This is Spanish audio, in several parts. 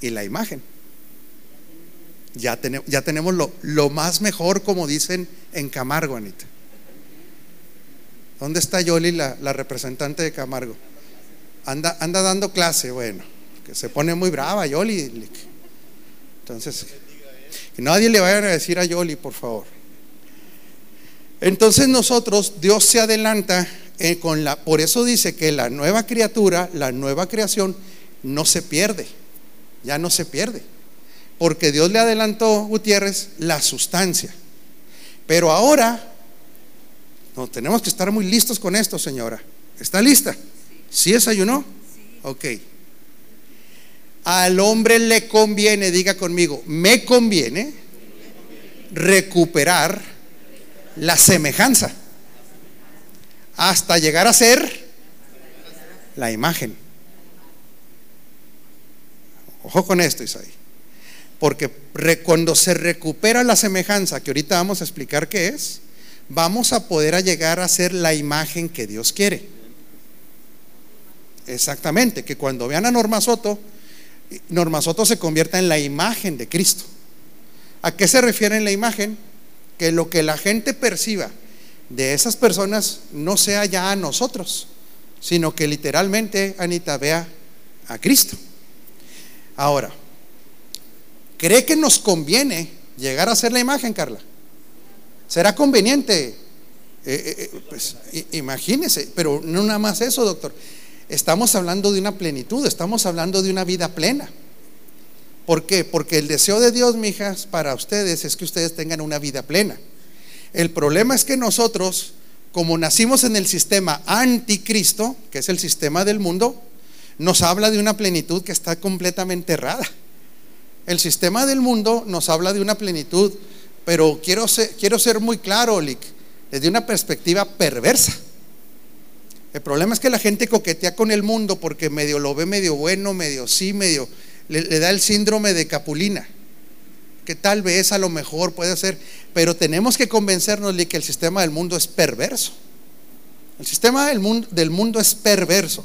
y la imagen. Ya, ya tenemos lo, lo, más mejor, como dicen en Camargo, Anita. ¿Dónde está Yoli, la, la representante de Camargo? Anda, anda dando clase, bueno, que se pone muy brava Yoli. Entonces, que nadie le vaya a decir a Yoli, por favor. Entonces nosotros, Dios se adelanta eh, con la, por eso dice que la nueva criatura, la nueva creación, no se pierde, ya no se pierde, porque Dios le adelantó, Gutiérrez, la sustancia. Pero ahora, no, tenemos que estar muy listos con esto, señora. ¿Está lista? ¿Sí desayunó? Ok. Al hombre le conviene, diga conmigo, me conviene recuperar la semejanza hasta llegar a ser la imagen. Ojo con esto, Isaí. Porque cuando se recupera la semejanza, que ahorita vamos a explicar qué es, vamos a poder llegar a ser la imagen que Dios quiere. Exactamente, que cuando vean a Norma Soto, Norma Soto se convierta en la imagen de Cristo. ¿A qué se refiere en la imagen? Que lo que la gente perciba de esas personas no sea ya a nosotros, sino que literalmente Anita vea a Cristo. Ahora, ¿cree que nos conviene llegar a ser la imagen, Carla? ¿Será conveniente? Eh, eh, eh, pues imagínese, pero no nada más eso, doctor. Estamos hablando de una plenitud, estamos hablando de una vida plena. ¿Por qué? Porque el deseo de Dios, mijas, para ustedes es que ustedes tengan una vida plena. El problema es que nosotros, como nacimos en el sistema anticristo, que es el sistema del mundo, nos habla de una plenitud que está completamente errada. El sistema del mundo nos habla de una plenitud, pero quiero ser, quiero ser muy claro, Lick, desde una perspectiva perversa. El problema es que la gente coquetea con el mundo porque medio lo ve medio bueno, medio sí, medio le, le da el síndrome de Capulina que tal vez a lo mejor puede ser, pero tenemos que convencernos de que el sistema del mundo es perverso. El sistema del mundo, del mundo es perverso.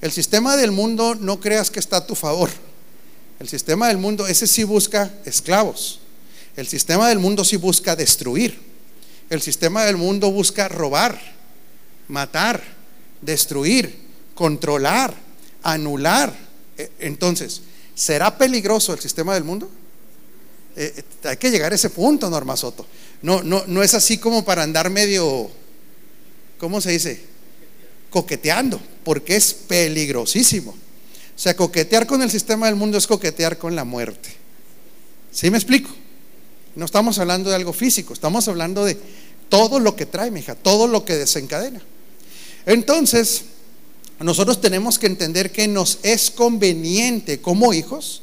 El sistema del mundo no creas que está a tu favor. El sistema del mundo, ese sí busca esclavos. El sistema del mundo sí busca destruir. El sistema del mundo busca robar, matar, destruir, controlar, anular. E, entonces, ¿será peligroso el sistema del mundo? Eh, eh, hay que llegar a ese punto, Norma Soto. No, no, no es así como para andar medio, ¿cómo se dice? Coqueteando, porque es peligrosísimo. O sea, coquetear con el sistema del mundo es coquetear con la muerte. ¿Sí me explico? No estamos hablando de algo físico, estamos hablando de todo lo que trae, mi hija, todo lo que desencadena. Entonces, nosotros tenemos que entender que nos es conveniente como hijos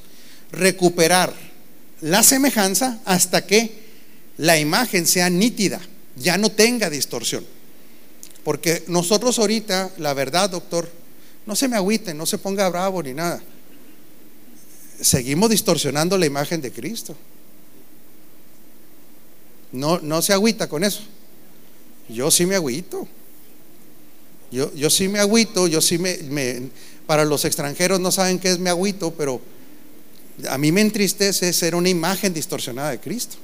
recuperar la semejanza hasta que la imagen sea nítida, ya no tenga distorsión. Porque nosotros ahorita, la verdad, doctor, no se me agüite, no se ponga bravo ni nada. Seguimos distorsionando la imagen de Cristo. No, no se agüita con eso. Yo sí me agüito. Yo, yo sí me agüito, yo sí me, Para los extranjeros no saben qué es me agüito, pero a mí me entristece ser una imagen distorsionada de Cristo.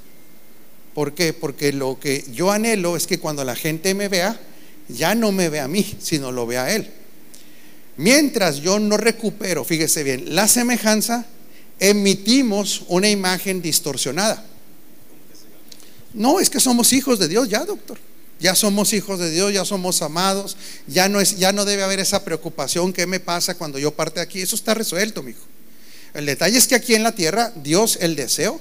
¿Por qué? Porque lo que yo anhelo es que cuando la gente me vea, ya no me vea a mí, sino lo vea a Él. Mientras yo no recupero, fíjese bien, la semejanza, emitimos una imagen distorsionada. No, es que somos hijos de Dios ya, doctor. Ya somos hijos de Dios, ya somos amados, ya no es ya no debe haber esa preocupación qué me pasa cuando yo parte de aquí, eso está resuelto, hijo el detalle es que aquí en la tierra, Dios, el deseo,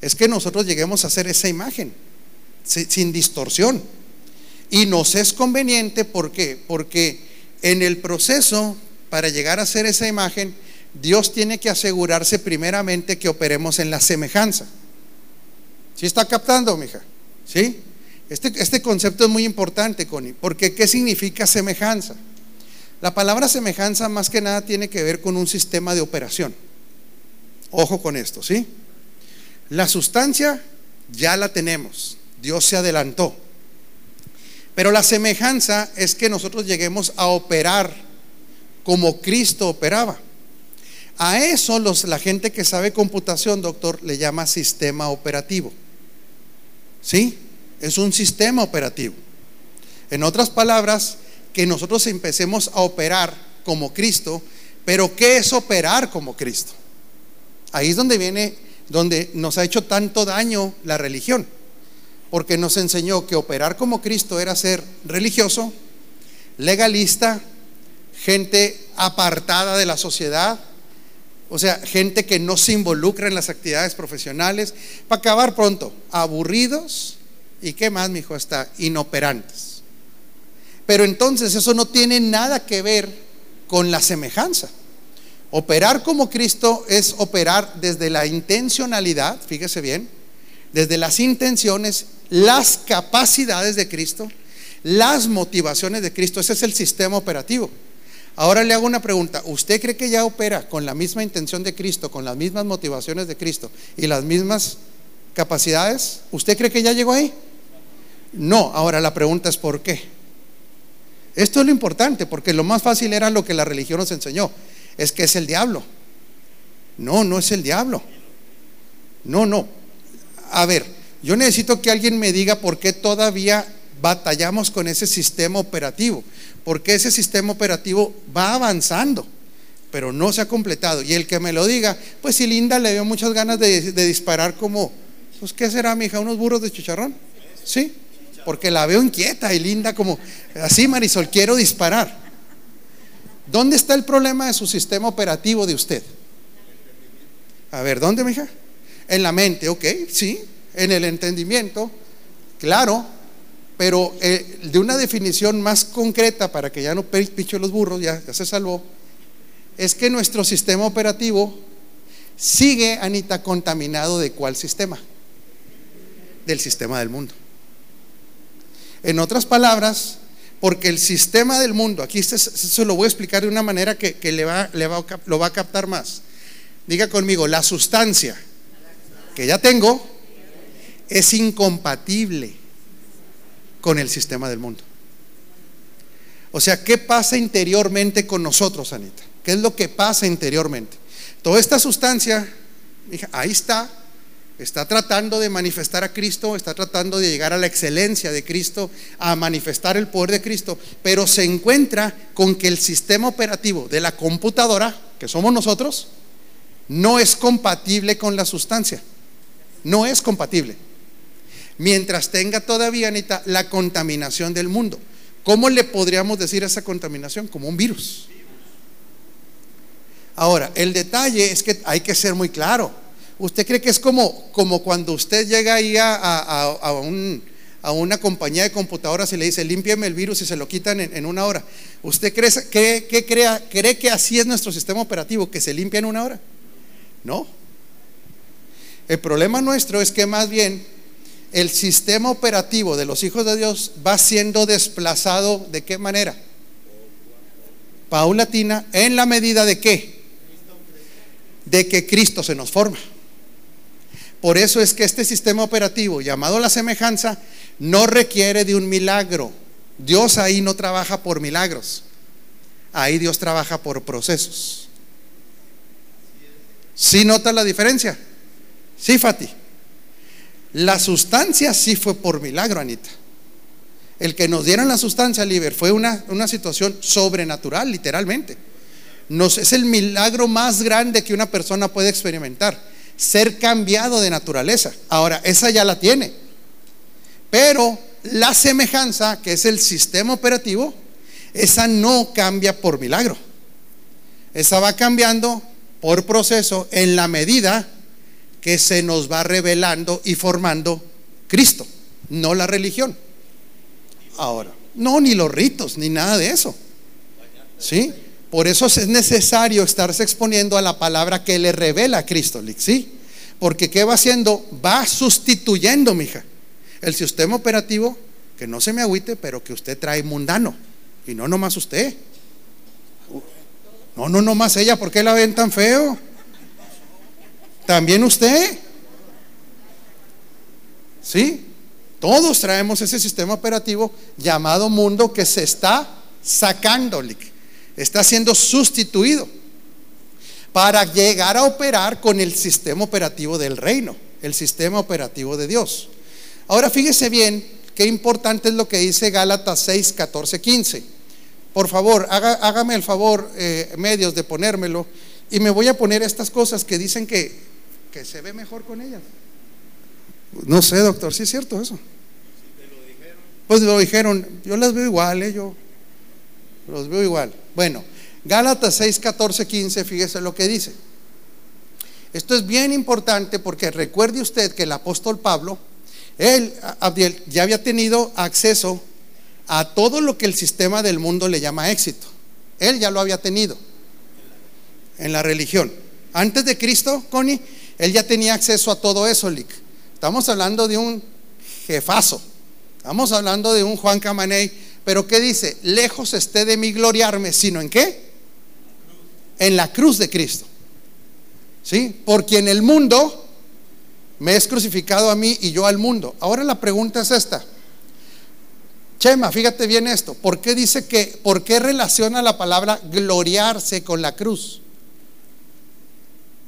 es que nosotros lleguemos a hacer esa imagen, sin distorsión. Y nos es conveniente, ¿por qué? Porque en el proceso, para llegar a hacer esa imagen, Dios tiene que asegurarse primeramente que operemos en la semejanza. ¿Sí está captando, mija? ¿Sí? Este, este concepto es muy importante, Connie, porque ¿qué significa semejanza? La palabra semejanza más que nada tiene que ver con un sistema de operación. Ojo con esto, ¿sí? La sustancia ya la tenemos, Dios se adelantó. Pero la semejanza es que nosotros lleguemos a operar como Cristo operaba. A eso los, la gente que sabe computación, doctor, le llama sistema operativo. ¿Sí? Es un sistema operativo. En otras palabras, que nosotros empecemos a operar como Cristo, pero ¿qué es operar como Cristo? Ahí es donde viene, donde nos ha hecho tanto daño la religión, porque nos enseñó que operar como Cristo era ser religioso, legalista, gente apartada de la sociedad, o sea, gente que no se involucra en las actividades profesionales, para acabar pronto, aburridos y qué más, mi hijo, está inoperantes. Pero entonces eso no tiene nada que ver con la semejanza. Operar como Cristo es operar desde la intencionalidad, fíjese bien, desde las intenciones, las capacidades de Cristo, las motivaciones de Cristo. Ese es el sistema operativo. Ahora le hago una pregunta. ¿Usted cree que ya opera con la misma intención de Cristo, con las mismas motivaciones de Cristo y las mismas capacidades? ¿Usted cree que ya llegó ahí? No. Ahora la pregunta es ¿por qué? Esto es lo importante, porque lo más fácil era lo que la religión nos enseñó. Es que es el diablo. No, no es el diablo. No, no. A ver, yo necesito que alguien me diga por qué todavía batallamos con ese sistema operativo, porque ese sistema operativo va avanzando, pero no se ha completado. Y el que me lo diga, pues si Linda le dio muchas ganas de, disparar como, pues ¿qué será, mija? ¿Unos burros de chicharrón? ¿Sí? Porque la veo inquieta y linda como, así Marisol, quiero disparar. ¿Dónde está el problema de su sistema operativo de usted? A ver, ¿dónde, mija? En la mente, ok, sí. En el entendimiento, claro pero eh, de una definición más concreta para que ya no picho los burros, ya, se salvó, es que nuestro sistema operativo sigue, Anita, contaminado de cuál sistema? Del sistema del mundo. En otras palabras, porque el sistema del mundo, aquí se, lo voy a explicar de una manera que, le va, le va, lo va a captar más. Diga conmigo, la sustancia que ya tengo es incompatible con el sistema del mundo. O sea, ¿qué pasa interiormente con nosotros, Anita? ¿Qué es lo que pasa interiormente? Toda esta sustancia, ahí está, está tratando de manifestar a Cristo, está tratando de llegar a la excelencia de Cristo, a manifestar el poder de Cristo, pero se encuentra con que el sistema operativo de la computadora, que somos nosotros, no es compatible con la sustancia. No es compatible mientras tenga todavía, Anita, la contaminación del mundo. ¿Cómo le podríamos decir a esa contaminación? Como un virus. Ahora, el detalle es que hay que ser muy claro. ¿Usted cree que es como, como cuando usted llega ahí a, a, una compañía de computadoras y le dice, límpiame el virus y se lo quitan en, una hora? ¿Usted cree, que, cree que así es nuestro sistema operativo, que se limpia en una hora? No. El problema nuestro es que más bien el sistema operativo de los hijos de Dios va siendo desplazado de qué manera? Paulatina, en la medida de qué? De que Cristo se nos forma. Por eso es que este sistema operativo llamado la semejanza no requiere de un milagro. Dios ahí no trabaja por milagros. Ahí Dios trabaja por procesos. ¿Sí nota la diferencia? Sí, Fati. La sustancia sí fue por milagro, Anita. El que nos dieran la sustancia, Liber, fue una, una situación sobrenatural, literalmente. Nos, es el milagro más grande que una persona puede experimentar, ser cambiado de naturaleza. Ahora, esa ya la tiene. Pero la semejanza, que es el sistema operativo, esa no cambia por milagro. Esa va cambiando por proceso en la medida que se nos va revelando y formando Cristo, no la religión. Ahora, no, ni los ritos, ni nada de eso. ¿Sí? Por eso es necesario estarse exponiendo a la palabra que le revela a Cristo, ¿sí? Porque ¿qué va haciendo? Va sustituyendo, mija, el sistema operativo, que no se me agüite, pero que usted trae mundano. Y no nomás usted. No, no nomás ella, ¿por qué la ven tan feo? También usted. ¿Sí? Todos traemos ese sistema operativo llamado mundo que se está sacando, está siendo sustituido. para llegar a operar con el sistema operativo del reino, el sistema operativo de Dios. Ahora fíjese bien qué importante es lo que dice Gálatas 6, 14, 15. Por favor, hágame el favor, eh, medios, de ponérmelo. Y me voy a poner estas cosas que dicen que, que se ve mejor con ellas. No sé, doctor, sí es cierto eso. Pues lo dijeron, yo las veo igual, ¿eh? yo los veo igual. Bueno, Gálatas 6, 14, 15, fíjese lo que dice. Esto es bien importante porque recuerde usted que el apóstol Pablo, él, Abdiel, ya había tenido acceso a todo lo que el sistema del mundo le llama éxito. Él ya lo había tenido en la religión. Antes de Cristo, Connie, él ya tenía acceso a todo eso, Lick. Estamos hablando de un jefazo. Estamos hablando de un Juan Camaney. Pero ¿qué dice? Lejos esté de mí gloriarme, sino en qué? En la cruz de Cristo. ¿Sí? Porque en el mundo me es crucificado a mí y yo al mundo. Ahora la pregunta es esta. Chema, fíjate bien esto. ¿Por qué dice que, por qué relaciona la palabra gloriarse con la cruz?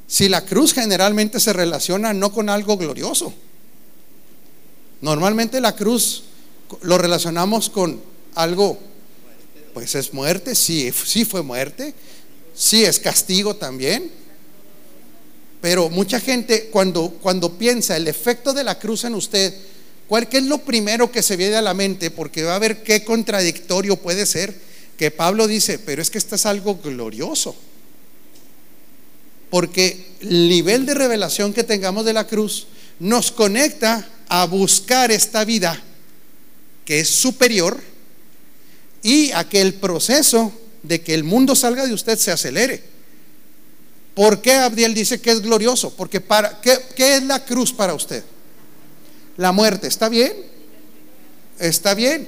Si la cruz generalmente se relaciona no con algo glorioso. Normalmente la cruz lo relacionamos con algo, pues es muerte, sí, sí fue muerte, sí es castigo también. Pero mucha gente cuando, cuando piensa el efecto de la cruz en usted, ¿Cuál es lo primero que se viene a la mente? Porque va a ver qué contradictorio puede ser que Pablo dice, pero es que esto es algo glorioso. Porque el nivel de revelación que tengamos de la cruz nos conecta a buscar esta vida que es superior y a que el proceso de que el mundo salga de usted se acelere. ¿Por qué Abdiel dice que es glorioso? Porque para, ¿qué, ¿qué es la cruz para usted? la muerte. ¿Está bien? Está bien.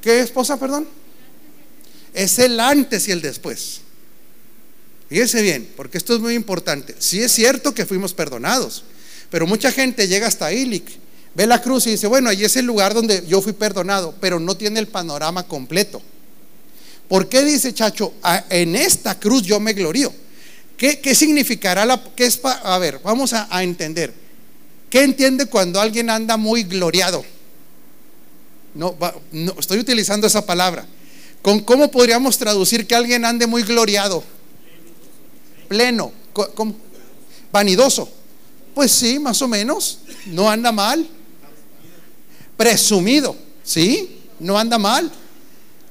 ¿Qué esposa, perdón? Es el antes y el después. Fíjese bien, porque esto es muy importante. Sí es cierto que fuimos perdonados, pero mucha gente llega hasta ahí, ve la cruz y dice, bueno, ahí es el lugar donde yo fui perdonado, pero no tiene el panorama completo. ¿Por qué dice Chacho, en esta cruz yo me glorío? ¿Qué, significará la... Qué es a ver, vamos a entender. ¿Qué entiende cuando alguien anda muy gloriado? No, estoy utilizando esa palabra. ¿Con cómo podríamos traducir que alguien ande muy gloriado? Pleno, vanidoso. Pues sí, más o menos. No anda mal. Presumido, ¿sí? No anda mal.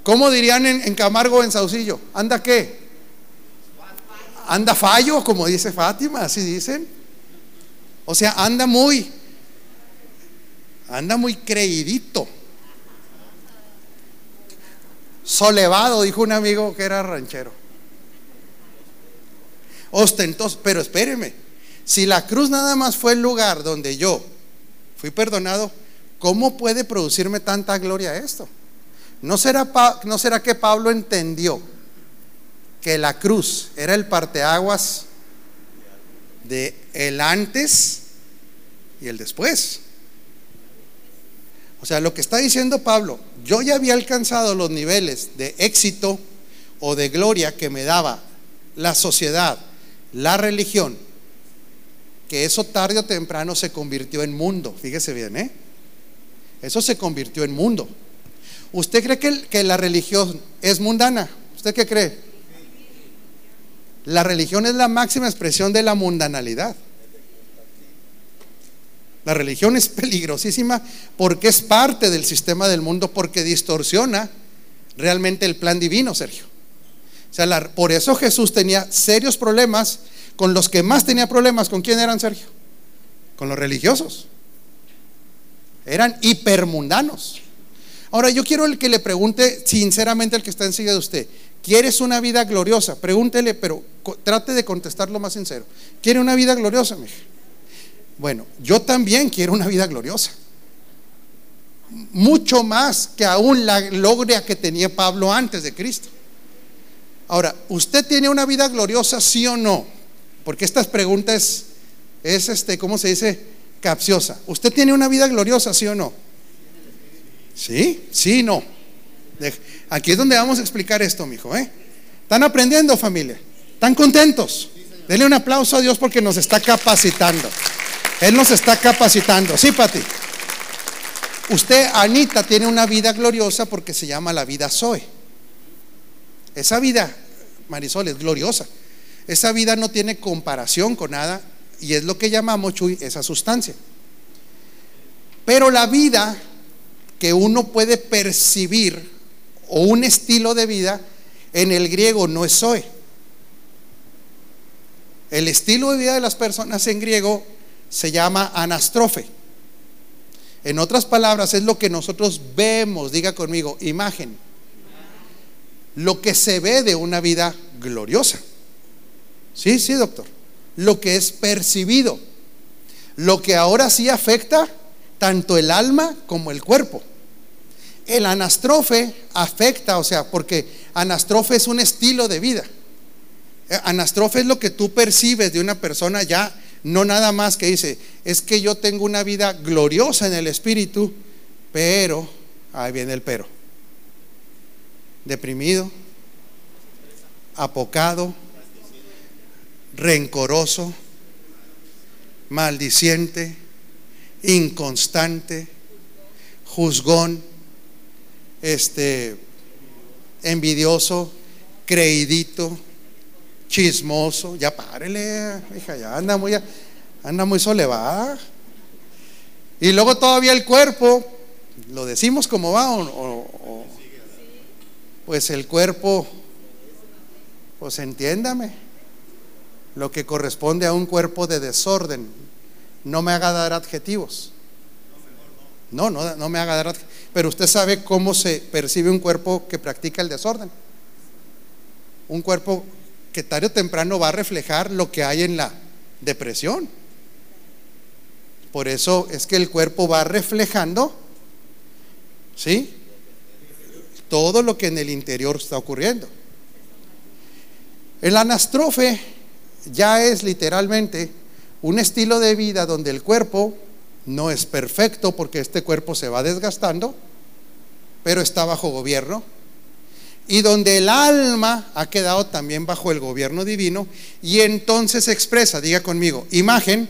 ¿Cómo dirían en, en Camargo en Saucillo? ¿Anda qué? Anda fallo, como dice Fátima, así dicen. O sea, anda muy, anda muy creidito. Solevado, dijo un amigo que era ranchero. Ostentoso, pero espéreme, si la cruz nada más fue el lugar donde yo fui perdonado, ¿cómo puede producirme tanta gloria esto? ¿No será, ¿No será que Pablo entendió que la cruz era el parteaguas de el antes y el después. O sea, lo que está diciendo Pablo, yo ya había alcanzado los niveles de éxito o de gloria que me daba la sociedad, la religión, que eso tarde o temprano se convirtió en mundo. Fíjese bien, ¿eh? Eso se convirtió en mundo. ¿Usted cree que, que la religión es mundana? ¿Usted qué cree? La religión es la máxima expresión de la mundanalidad. La religión es peligrosísima porque es parte del sistema del mundo, porque distorsiona realmente el plan divino, Sergio. Sea, por eso Jesús tenía serios problemas con los que más tenía problemas. ¿Con quién eran, Sergio? Con los religiosos. Eran hipermundanos. Ahora, yo quiero el que le pregunte sinceramente al que está enseguida de usted, ¿Quieres una vida gloriosa? Pregúntele, pero trate de contestarlo más sincero. ¿Quiere una vida gloriosa, mija? Bueno, yo también quiero una vida gloriosa. Mucho más que aún la gloria que tenía Pablo antes de Cristo. Ahora, ¿usted tiene una vida gloriosa, sí o no? Porque estas preguntas es, este, ¿cómo se dice? Capciosa. ¿Usted tiene una vida gloriosa, sí o no? Sí, sí, no. Aquí es donde vamos a explicar esto, mijo. ¿eh? ¿Están aprendiendo, familia? ¿Están contentos? Denle un aplauso a Dios porque nos está capacitando. Él nos está capacitando. Sí, Pati. Usted, Anita, tiene una vida gloriosa porque se llama la vida Zoe. Esa vida, Marisol, es gloriosa. Esa vida no tiene comparación con nada y es lo que llamamos, Chuy, esa sustancia. Pero la vida que uno puede percibir o un estilo de vida en el griego no es Zoe. El estilo de vida de las personas en griego se llama anastrofe. En otras palabras, es lo que nosotros vemos, diga conmigo, imagen. Lo que se ve de una vida gloriosa. Sí, sí, doctor. Lo que es percibido. Lo que ahora sí afecta tanto el alma como el cuerpo. El anastrofe afecta, o sea, porque anastrofe es un estilo de vida. Eh, anastrofe es lo que tú percibes de una persona ya no nada más que dice, es que yo tengo una vida gloriosa en el Espíritu, pero, ahí viene el pero, deprimido, apocado, rencoroso, maldiciente, inconstante, juzgón, este, envidioso, creidito, chismoso, ya párele, hija, ya anda muy, anda muy. Y luego todavía el cuerpo, lo decimos como va, o, pues el cuerpo, pues entiéndame, lo que corresponde a un cuerpo de desorden, no me haga dar adjetivos. No, no, no me haga dar adjetivos. Pero usted sabe cómo se percibe un cuerpo que practica el desorden. Un cuerpo que tarde o temprano va a reflejar lo que hay en la depresión. Por eso es que el cuerpo va reflejando, ¿sí? Todo lo que en el interior está ocurriendo. El anastrofe ya es literalmente un estilo de vida donde el cuerpo no es perfecto porque este cuerpo se va desgastando, pero está bajo gobierno y donde el alma ha quedado también bajo el gobierno divino y entonces expresa, diga conmigo, imagen,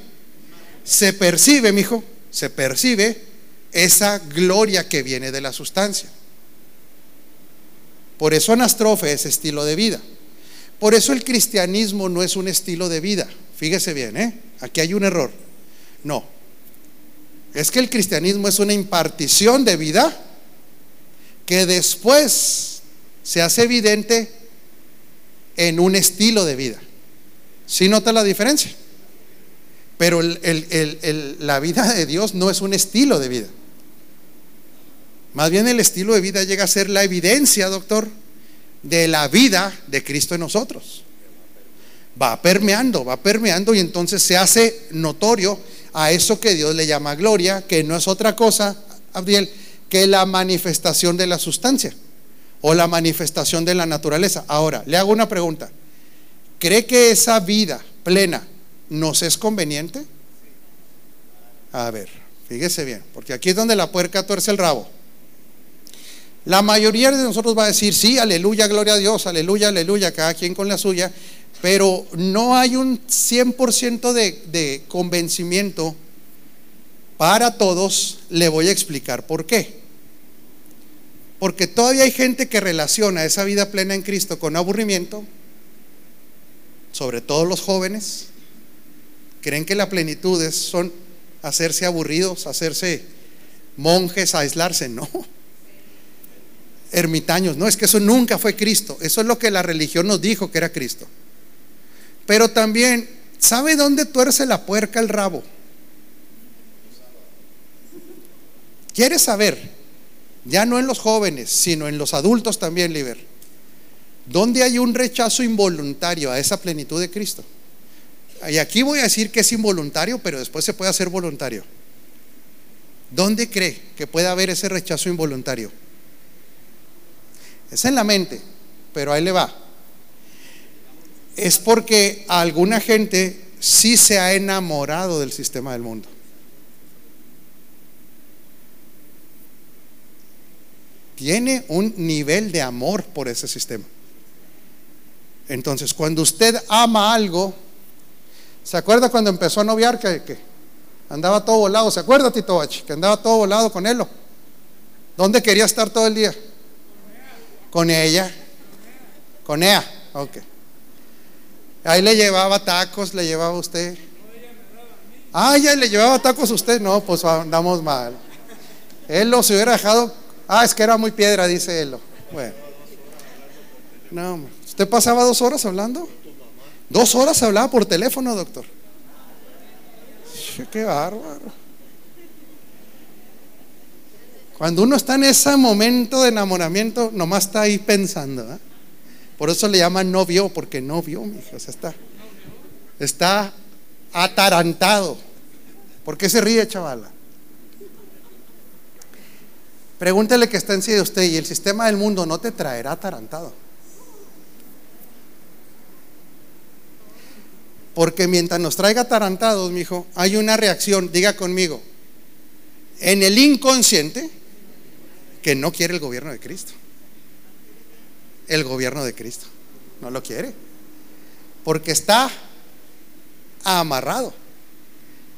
se percibe, mi hijo, se percibe esa gloria que viene de la sustancia. Por eso anastrofe es estilo de vida. Por eso el cristianismo no es un estilo de vida. Fíjese bien, ¿eh? Aquí hay un error. No. Es que el cristianismo es una impartición de vida que después se hace evidente en un estilo de vida. ¿Sí nota la diferencia? Pero la vida de Dios no es un estilo de vida. Más bien el estilo de vida llega a ser la evidencia, doctor, de la vida de Cristo en nosotros. Va permeando, va permeando y entonces se hace notorio a eso que Dios le llama gloria, que no es otra cosa, Abdiel, que la manifestación de la sustancia o la manifestación de la naturaleza. Ahora, le hago una pregunta. ¿Cree que esa vida plena nos es conveniente? A ver, fíjese bien, porque aquí es donde la puerca tuerce el rabo. La mayoría de nosotros va a decir, sí, aleluya, gloria a Dios, aleluya, aleluya, cada quien con la suya, pero no hay un 100% de, de convencimiento para todos. Le voy a explicar por qué. Porque todavía hay gente que relaciona esa vida plena en Cristo con aburrimiento, sobre todo los jóvenes. Creen que la plenitud es, son hacerse aburridos, hacerse monjes, aislarse. No. Ermitaños. No, es que eso nunca fue Cristo. Eso es lo que la religión nos dijo que era Cristo. Pero también, ¿sabe dónde tuerce la puerca el rabo? ¿Quieres saber? ya no en los jóvenes, sino en los adultos también, Liber, donde hay un rechazo involuntario a esa plenitud de Cristo. Y aquí voy a decir que es involuntario, pero después se puede hacer voluntario. ¿Dónde cree que puede haber ese rechazo involuntario? Es en la mente, pero ahí le va. Es porque alguna gente sí se ha enamorado del sistema del mundo. tiene un nivel de amor por ese sistema. Entonces, cuando usted ama algo, ¿se acuerda cuando empezó a noviar que, andaba todo volado? ¿Se acuerda, Tito? Que andaba todo volado con él. ¿Dónde quería estar todo el día? Con ella. Con ella. Ok. Ahí le llevaba tacos, le llevaba usted. Ah, ya le llevaba tacos a usted. No, pues andamos mal. Él lo se hubiera dejado. Ah, es que era muy piedra, dice él. Bueno. No, ¿usted pasaba dos horas hablando? Dos horas hablaba por teléfono, doctor. Qué bárbaro. Cuando uno está en ese momento de enamoramiento, nomás está ahí pensando. ¿eh? Por eso le llaman no vio, porque no vio, mi hijo. O está, está atarantado. ¿Por qué se ríe, chavala? Pregúntele que está en sí de usted y el sistema del mundo no te traerá atarantado. Porque mientras nos traiga atarantados, mi hijo, hay una reacción, diga conmigo, en el inconsciente que no quiere el gobierno de Cristo. El gobierno de Cristo. No lo quiere. Porque está amarrado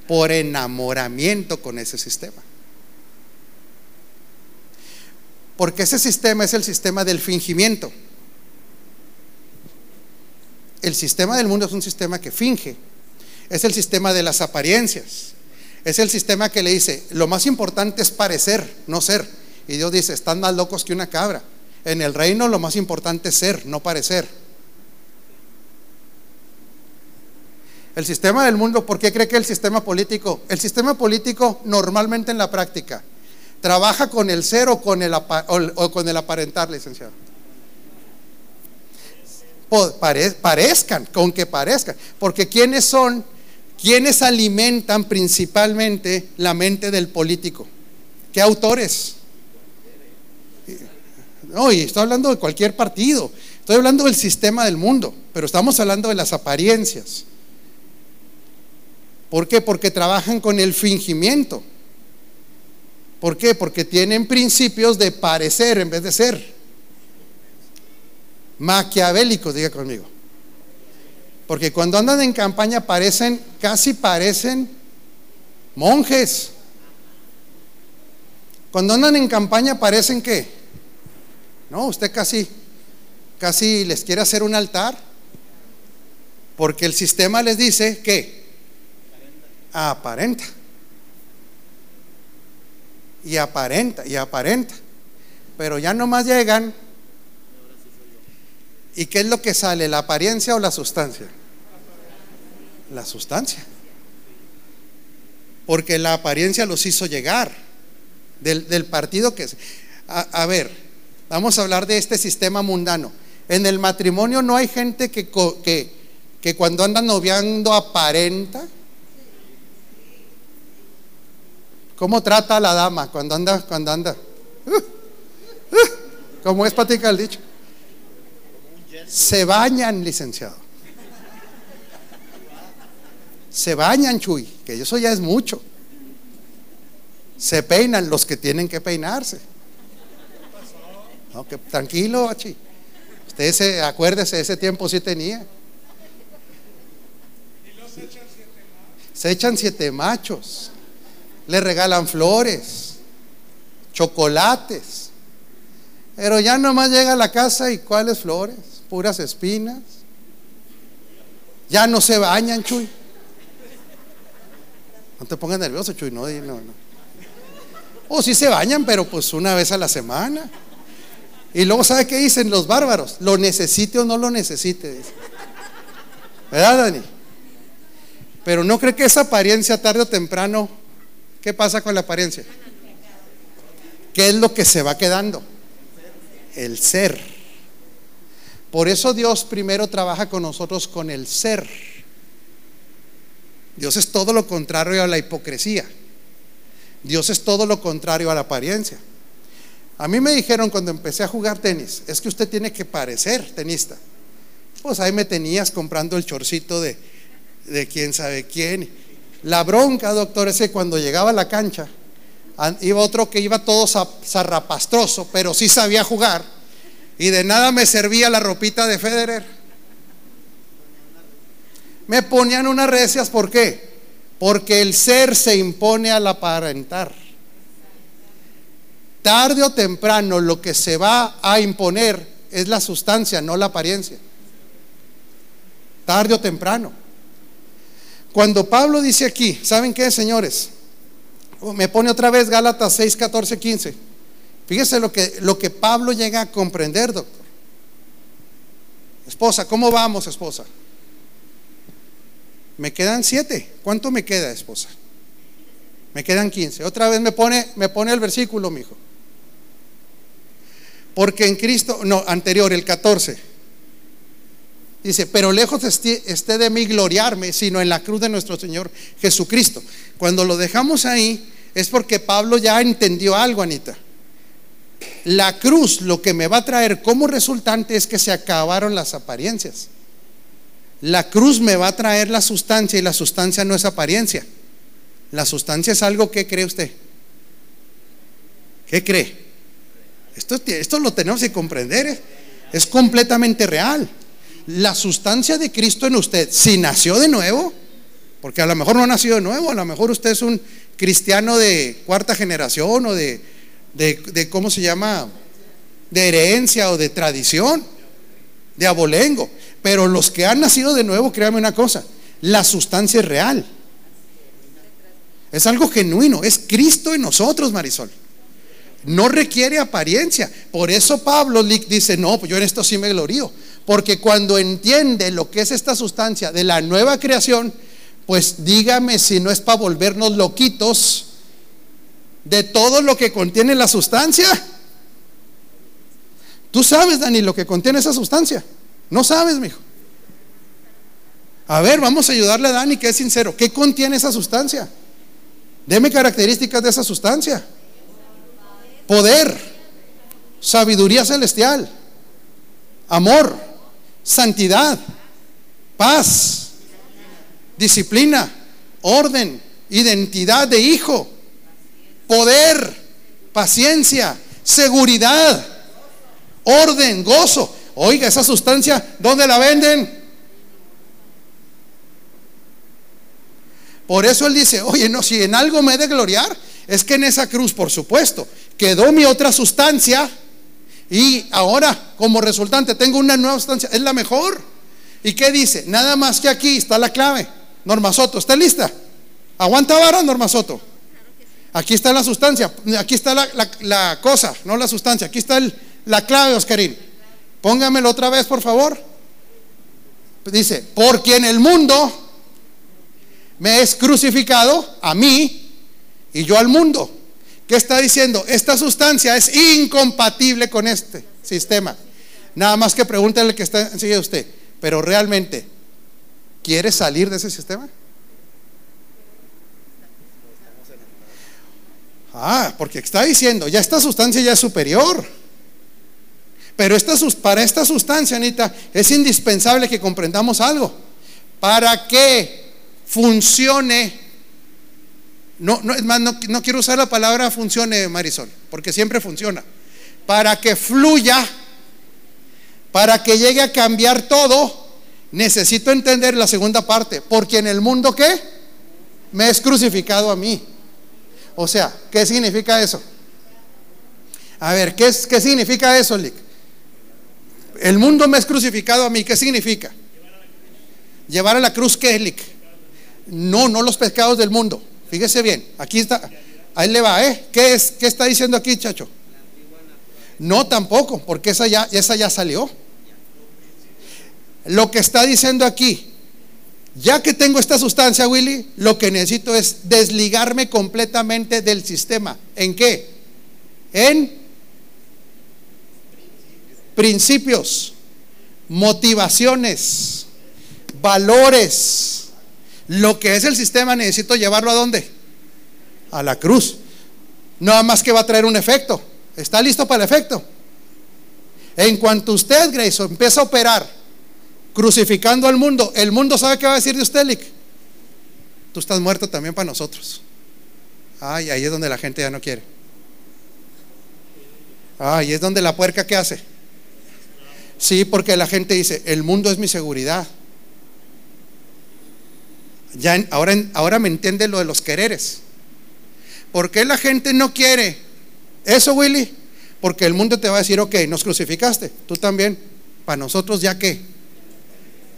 por enamoramiento con ese sistema. Porque ese sistema es el sistema del fingimiento. El sistema del mundo es un sistema que finge. Es el sistema de las apariencias. Es el sistema que le dice, lo más importante es parecer, no ser. Y Dios dice, están más locos que una cabra. En el reino lo más importante es ser, no parecer. El sistema del mundo, ¿por qué cree que el sistema político? El sistema político normalmente en la práctica trabaja con el ser o con el, o aparentar, licenciado. parezcan, con que parezcan. Porque ¿quiénes son? ¿Quiénes alimentan principalmente la mente del político? ¿Qué autores? No, y estoy hablando de cualquier partido. Estoy hablando del sistema del mundo, pero estamos hablando de las apariencias. ¿Por qué? Porque trabajan con el fingimiento. ¿Por qué? Porque tienen principios de parecer en vez de ser. Maquiavélicos, diga conmigo. Porque cuando andan en campaña parecen, casi parecen monjes. Cuando andan en campaña parecen que no, usted casi, casi les quiere hacer un altar. Porque el sistema les dice que aparenta. Y aparenta, y aparenta. Pero ya nomás llegan. ¿Y qué es lo que sale? ¿La apariencia o la sustancia? La sustancia. Porque la apariencia los hizo llegar del, partido que... a ver, Vamos a hablar de este sistema mundano. En el matrimonio no hay gente que, que, que cuando anda noviando aparenta. ¿Cómo trata a la dama cuando anda? Cuando anda? Uh, uh, ¿Cómo es patica el dicho? Se bañan, licenciado. Se bañan, Chuy, que eso ya es mucho. Se peinan los que tienen que peinarse tranquilo, Achi. Usted se, acuérdese, ese tiempo sí tenía. Se echan siete machos. Le regalan flores, chocolates. Pero ya nomás llega a la casa y ¿cuáles flores? Puras espinas. Ya no se bañan, Chuy. No te pongas nervioso, Chuy. No, no, no. O sí se bañan, pero pues una vez a la semana. Y luego, ¿sabe qué dicen los bárbaros? Lo necesite o no lo necesite. ¿Verdad, Dani? Pero no cree que esa apariencia tarde o temprano, ¿qué pasa con la apariencia? ¿Qué es lo que se va quedando? El ser. Por eso Dios primero trabaja con nosotros con el ser. Dios es todo lo contrario a la hipocresía. Dios es todo lo contrario a la apariencia. A mí me dijeron cuando empecé a jugar tenis, es que usted tiene que parecer tenista. Pues ahí me tenías comprando el chorcito de, de quién sabe quién. La bronca, doctor, es que cuando llegaba a la cancha, iba otro que iba todo zarrapastroso, pero sí sabía jugar. Y de nada me servía la ropita de Federer. Me ponían unas recias, ¿por qué? Porque el ser se impone al aparentar. Tarde o temprano lo que se va a imponer es la sustancia, no la apariencia. Tarde o temprano. Cuando Pablo dice aquí, ¿saben qué, señores? Me pone otra vez Gálatas 6, 14, 15. Fíjese lo que, lo que Pablo llega a comprender, doctor. Esposa, ¿cómo vamos, esposa? Me quedan siete. ¿Cuánto me queda, esposa? Me quedan quince. Otra vez me pone, me pone el versículo, mi hijo. Porque en Cristo, no, anterior, el 14. Dice, pero lejos esté de mí gloriarme, sino en la cruz de nuestro Señor Jesucristo. Cuando lo dejamos ahí, es porque Pablo ya entendió algo, Anita. La cruz lo que me va a traer como resultante es que se acabaron las apariencias. La cruz me va a traer la sustancia y la sustancia no es apariencia. La sustancia es algo que cree usted. ¿Qué cree? Esto, esto lo tenemos que comprender. Es completamente real. La sustancia de Cristo en usted, si nació de nuevo, porque a lo mejor no ha nacido de nuevo, a lo mejor usted es un cristiano de cuarta generación o de, de, ¿cómo se llama? De herencia o de tradición, de abolengo. Pero los que han nacido de nuevo, créame una cosa, la sustancia es real. Es algo genuino, es Cristo en nosotros, Marisol no requiere apariencia. Por eso Pablo dice, no, pues yo en esto sí me glorío. Porque cuando entiende lo que es esta sustancia de la nueva creación, pues dígame si no es para volvernos loquitos de todo lo que contiene la sustancia. Tú sabes, Dani, lo que contiene esa sustancia. No sabes, mijo. A ver, vamos a ayudarle a Dani que es sincero. ¿Qué contiene esa sustancia? Deme características de esa sustancia poder, sabiduría celestial, amor, santidad, paz, disciplina, orden, identidad de hijo, poder, paciencia, seguridad, orden, gozo. Oiga, esa sustancia, ¿dónde la venden? Por eso él dice, oye, no, si en algo me he de gloriar, es que en esa cruz, por supuesto, quedó mi otra sustancia y ahora como resultante tengo una nueva sustancia, es la mejor. ¿Y qué dice? Nada más que aquí está la clave. Norma Soto, ¿está lista? ¿Aguanta vara, Norma Soto? Aquí está la sustancia, aquí está la, cosa, no la sustancia. Aquí está la clave, Oscarín. Póngamelo otra vez, por favor. Dice, porque en el mundo me es crucificado a mí y yo al mundo. ¿Qué está diciendo? Esta sustancia es incompatible con este sistema. Nada más que pregúntale al que está enseguida usted, pero realmente, ¿quiere salir de ese sistema? Ah, porque está diciendo, ya esta sustancia ya es superior. Pero esta, para esta sustancia, Anita, es indispensable que comprendamos algo. Para que funcione no, no, es más, no, quiero usar la palabra funcione, Marisol, porque siempre funciona. Para que fluya, para que llegue a cambiar todo, necesito entender la segunda parte. Porque en el mundo, ¿qué? Me es crucificado a mí. O sea, ¿qué significa eso? A ver, ¿qué, es, qué significa eso, Lick? El mundo me es crucificado a mí. ¿Qué significa? Llevar a la cruz, ¿qué? No, no los pecados del mundo. Fíjese bien, aquí está, ahí le va, ¿eh? ¿Qué, es, qué está diciendo aquí, chacho? No tampoco, porque esa ya, esa ya salió. Lo que está diciendo aquí, ya que tengo esta sustancia, Willy, lo que necesito es desligarme completamente del sistema. ¿En qué? En principios, motivaciones, valores lo que es el sistema necesito llevarlo a dónde? A la cruz. Nada más que va a traer un efecto. ¿Está listo para el efecto? En cuanto usted, Grace, empieza a operar crucificando al mundo, el mundo sabe qué va a decir de usted, Lick. Tú estás muerto también para nosotros. Ay, ahí es donde la gente ya no quiere. Ay, es donde la puerca ¿qué hace. Sí, porque la gente dice, el mundo es mi seguridad. Ya ahora, ahora me entiende lo de los quereres. ¿Por qué la gente no quiere eso, Willy? Porque el mundo te va a decir, ok, nos crucificaste, tú también. Para nosotros ya qué.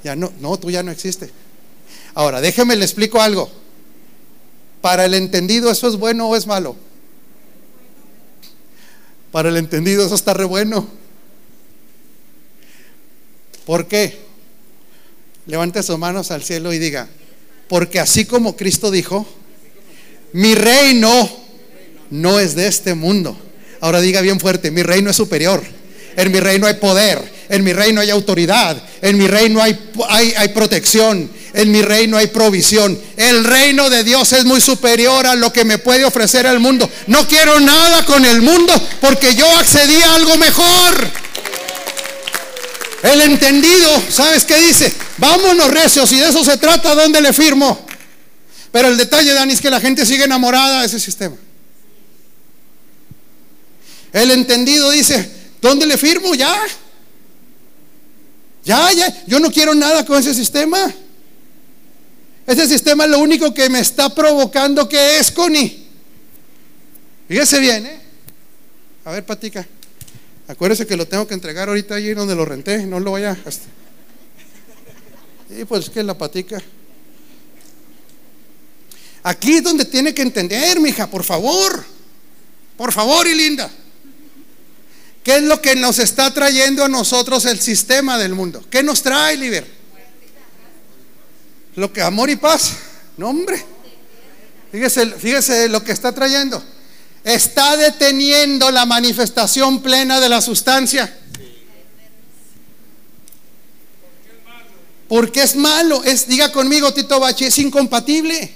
Ya no, no, tú ya no existe. Ahora, déjeme le explico algo. Para el entendido, ¿eso es bueno o es malo? Para el entendido, eso está re bueno. ¿Por qué? Levante sus manos al cielo y diga, porque así como Cristo dijo, mi reino no es de este mundo. Ahora diga bien fuerte, mi reino es superior. En mi reino hay poder, en mi reino hay autoridad, en mi reino hay, hay, hay, protección, en mi reino hay provisión. El reino de Dios es muy superior a lo que me puede ofrecer el mundo. No quiero nada con el mundo porque yo accedí a algo mejor. El entendido, ¿sabes qué dice? Vámonos recios, y de eso se trata, ¿dónde le firmo? Pero el detalle, Dani, es que la gente sigue enamorada de ese sistema. El entendido dice, ¿dónde le firmo? Ya. Ya, ya. Yo no quiero nada con ese sistema. Ese sistema es lo único que me está provocando que es, Connie. Fíjese bien, ¿eh? A ver, Patica. Acuérdese que lo tengo que entregar ahorita allí donde lo renté. No lo vaya hasta. Y pues que la patica. Aquí es donde tiene que entender, mija, por favor. Por favor, y linda. ¿Qué es lo que nos está trayendo a nosotros el sistema del mundo? ¿Qué nos trae, Liber? Lo que amor y paz. No, hombre. Fíjese, fíjese lo que está trayendo. Está deteniendo la manifestación plena de la sustancia. Porque es malo. Es, diga conmigo, Tito Bachi, es incompatible.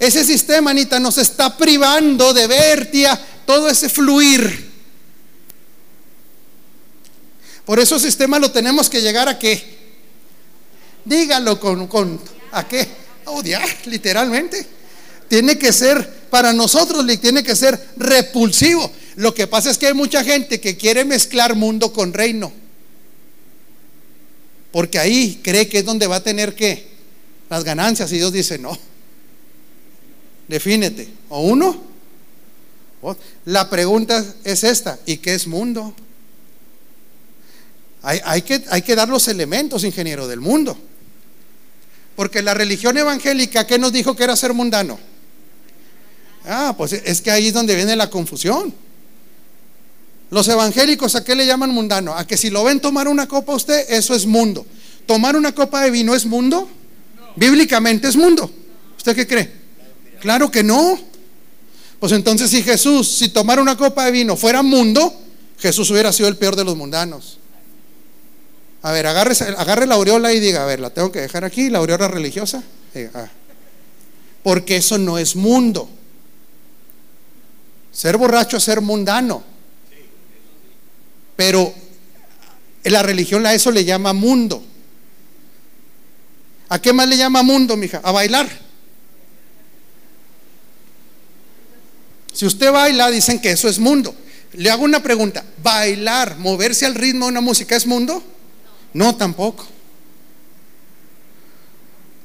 Ese sistema, Anita, nos está privando de ver, tía, todo ese fluir. Por eso el sistema lo tenemos que llegar a qué? Dígalo con, con ¿a qué? A odiar, literalmente. Tiene que ser, para nosotros tiene que ser repulsivo. Lo que pasa es que hay mucha gente que quiere mezclar mundo con reino. Porque ahí cree que es donde va a tener que las ganancias. Y Dios dice, no. Defínete. O uno. La pregunta es esta. ¿Y qué es mundo? Hay, que, hay que dar los elementos, ingeniero, del mundo. Porque la religión evangélica, ¿qué nos dijo que era ser mundano? Ah, pues es que ahí es donde viene la confusión. Los evangélicos, ¿a qué le llaman mundano? A que si lo ven tomar una copa usted, eso es mundo. ¿Tomar una copa de vino es mundo? Bíblicamente es mundo. ¿Usted qué cree? Claro que no. Pues entonces si Jesús, si tomar una copa de vino fuera mundo, Jesús hubiera sido el peor de los mundanos. A ver, agarre, agarre la aureola y diga, a ver, la tengo que dejar aquí, la aureola religiosa. Ah. Porque eso no es mundo. Ser borracho es ser mundano. Pero la religión a eso le llama mundo. ¿A qué más le llama mundo, mija? A bailar. Si usted baila, dicen que eso es mundo. Le hago una pregunta. ¿Bailar, moverse al ritmo de una música es mundo? No, tampoco.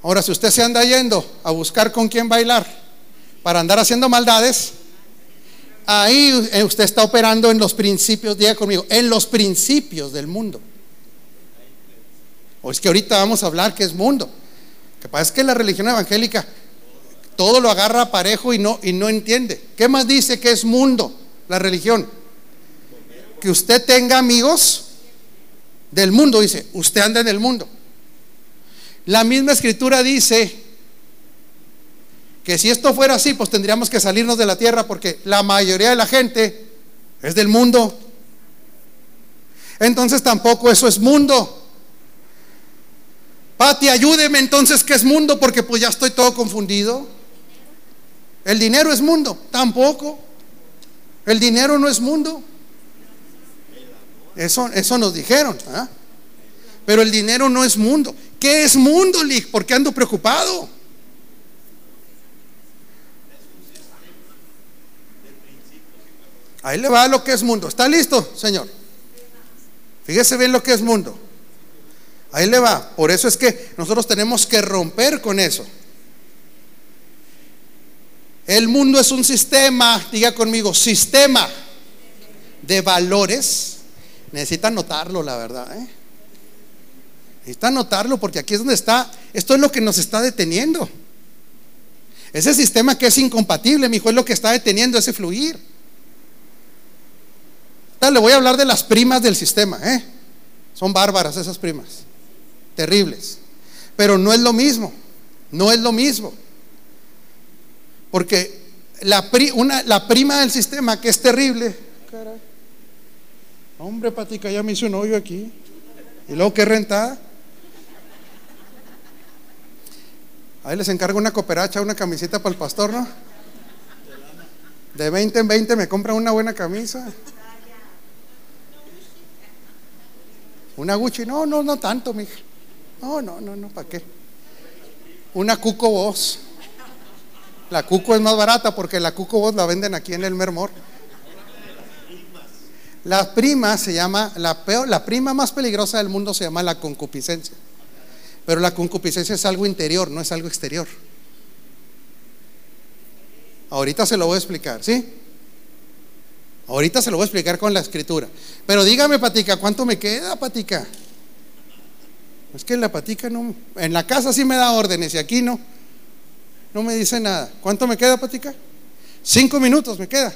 Ahora, si usted se anda yendo a buscar con quién bailar para andar haciendo maldades, ahí eh, usted está operando en los principios, diga conmigo, en los principios del mundo. O es que ahorita vamos a hablar que es mundo. Que pasa es que la religión evangélica todo lo agarra parejo y no, y no entiende. ¿Qué más dice que es mundo la religión? Que usted tenga amigos del mundo, dice, usted anda en el mundo. La misma escritura dice que si esto fuera así, pues tendríamos que salirnos de la tierra porque la mayoría de la gente es del mundo. Entonces tampoco eso es mundo. Pati, ayúdeme entonces, ¿qué es mundo? Porque pues ya estoy todo confundido. El dinero es mundo, tampoco. El dinero no es mundo. Eso, eso nos dijeron. ¿ah? Pero el dinero no es mundo. ¿Qué es mundo, Lig? ¿Por qué ando preocupado? Ahí le va lo que es mundo. ¿Está listo, Señor? Fíjese bien lo que es mundo. Ahí le va. Por eso es que nosotros tenemos que romper con eso. El mundo es un sistema, diga conmigo, sistema de valores. Necesita notarlo, la verdad. ¿eh? Necesita notarlo porque aquí es donde está, esto es lo que nos está deteniendo. Ese sistema que es incompatible, mi hijo, es lo que está deteniendo ese fluir. Le voy a hablar de las primas del sistema, ¿eh? Son bárbaras esas primas, terribles. Pero no es lo mismo, no es lo mismo. Porque la, prima del sistema que es terrible, hombre, patica, ya me hizo un hoyo aquí. Y luego que rentada. Ahí les encargo una cooperacha, una camiseta para el pastor, ¿no? De 20 en 20 me compran una buena camisa. Una Gucci, no, no, no tanto, mija. No, no, no, no, ¿para qué? Una Cuco Voz. La Cuco es más barata porque la Cuco Voz la venden aquí en el Mermor. La prima se llama, la, peor, la prima más peligrosa del mundo se llama la concupiscencia. Pero la concupiscencia es algo interior, no es algo exterior. Ahorita se lo voy a explicar, ¿sí? Ahorita se lo voy a explicar con la escritura. Pero dígame, Patica, ¿cuánto me queda, Patica? Es que la Patica no. En la casa sí me da órdenes y aquí no. No me dice nada. ¿Cuánto me queda, Patica? Cinco minutos me queda.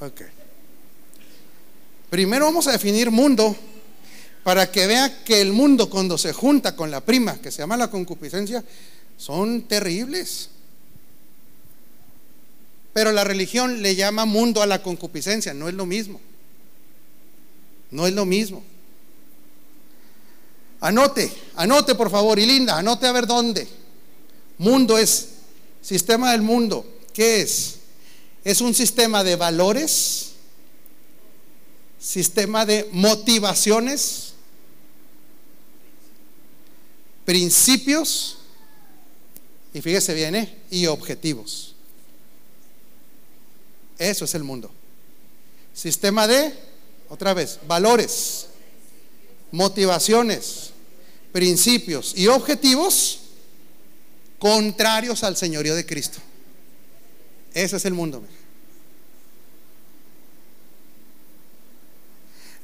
Ok. Primero vamos a definir mundo para que vea que el mundo cuando se junta con la prima, que se llama la concupiscencia, son terribles. Pero la religión le llama mundo a la concupiscencia, no es lo mismo. No es lo mismo. Anote, anote por favor, y linda, anote a ver dónde. Mundo es sistema del mundo. ¿Qué es? Es un sistema de valores, sistema de motivaciones, principios, y fíjese bien, ¿eh? y objetivos. Eso es el mundo. Sistema de, otra vez, valores, motivaciones, principios y objetivos contrarios al señorío de Cristo. Ese es el mundo.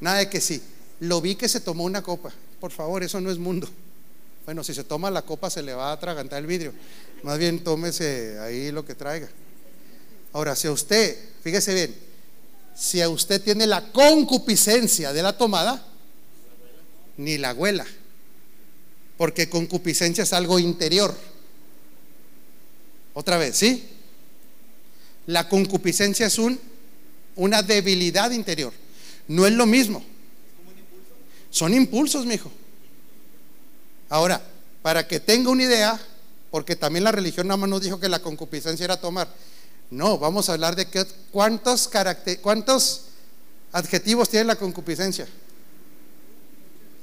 Nada de que sí. Lo vi que se tomó una copa. Por favor, eso no es mundo. Bueno, si se toma la copa se le va a atragantar el vidrio. Más bien tómese ahí lo que traiga. Ahora, si a usted, fíjese bien, si a usted tiene la concupiscencia de la tomada, ni la huela. Porque concupiscencia es algo interior. Otra vez, ¿sí? La concupiscencia es un, una debilidad interior. No es lo mismo. Son impulsos, mijo. Ahora, para que tenga una idea, porque también la religión nada más nos dijo que la concupiscencia era tomar. No, vamos a hablar de qué, cuántos, cuántos adjetivos tiene la concupiscencia.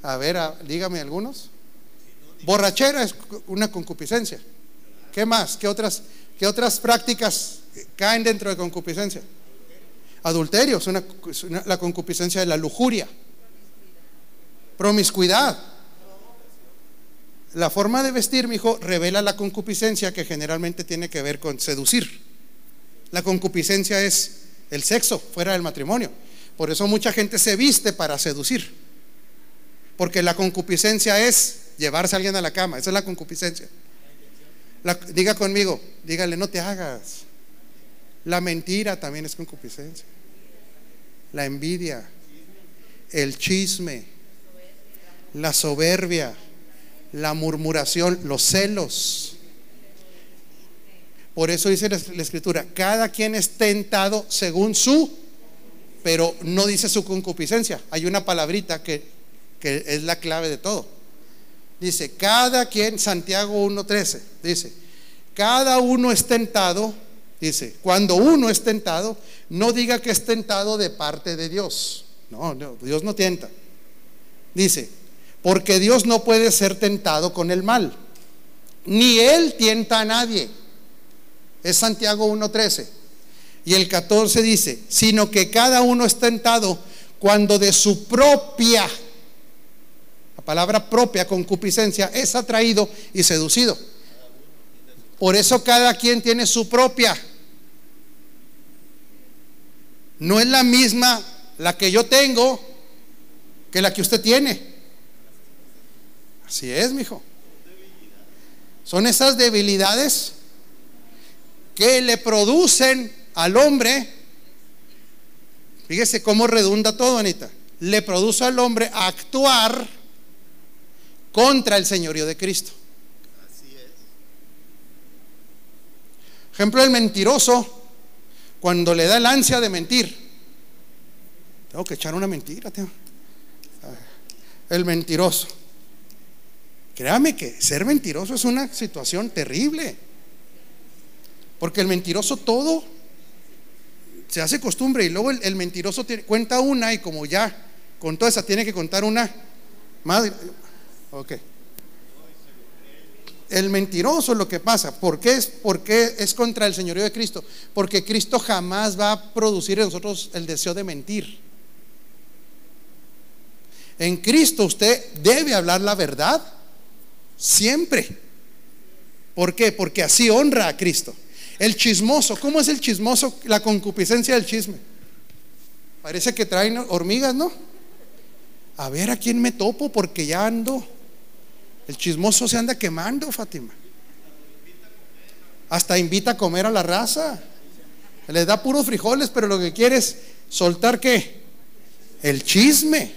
A ver, dígame algunos. Borrachera es una concupiscencia. ¿Qué más? ¿Qué otras, qué otras prácticas caen dentro de concupiscencia? Adulterio es la concupiscencia de la lujuria. Promiscuidad la forma de vestir, mi hijo, revela la concupiscencia que generalmente tiene que ver con seducir. La concupiscencia es el sexo fuera del matrimonio. Por eso mucha gente se viste para seducir. Porque la concupiscencia es llevarse a alguien a la cama. Esa es la concupiscencia. diga conmigo, dígale, no te hagas. La mentira también es concupiscencia. La envidia, el chisme, la soberbia la murmuración, los celos. Por eso dice la, escritura, cada quien es tentado según su, pero no dice su concupiscencia. Hay una palabrita que, es la clave de todo. Dice, cada quien, Santiago 1.13, dice, cada uno es tentado, dice, cuando uno es tentado, no diga que es tentado de parte de Dios. No, no Dios no tienta. Dice, porque Dios no puede ser tentado con el mal. Ni Él tienta a nadie. Es Santiago 1.13. Y el 14 dice, sino que cada uno es tentado cuando de su propia, la palabra propia, concupiscencia, es atraído y seducido. Por eso cada quien tiene su propia no es la misma la que yo tengo que la que usted tiene. Así es, mijo. Son esas debilidades que le producen al hombre, fíjese cómo redunda todo, Anita, le produce al hombre actuar contra el señorío de Cristo. Así es. Ejemplo, el mentiroso, cuando le da el ansia de mentir, tengo que echar una mentira, el mentiroso. Créame que ser mentiroso es una situación terrible. Porque el mentiroso todo se hace costumbre y luego el, mentiroso cuenta una y como ya con toda esa tiene que contar una más. Ok. El mentiroso es lo que pasa. ¿Por qué es, por qué es contra el señorío de Cristo? Porque Cristo jamás va a producir en nosotros el deseo de mentir. En Cristo usted debe hablar la verdad siempre. ¿Por qué? Porque así honra a Cristo. El chismoso, ¿cómo es el chismoso? La concupiscencia del chisme. Parece que traen hormigas, ¿no? A ver a quién me topo porque ya ando. El chismoso se anda quemando, Fátima. Hasta invita a comer a la raza. Les da puros frijoles, pero lo que quiere es soltar qué? El chisme.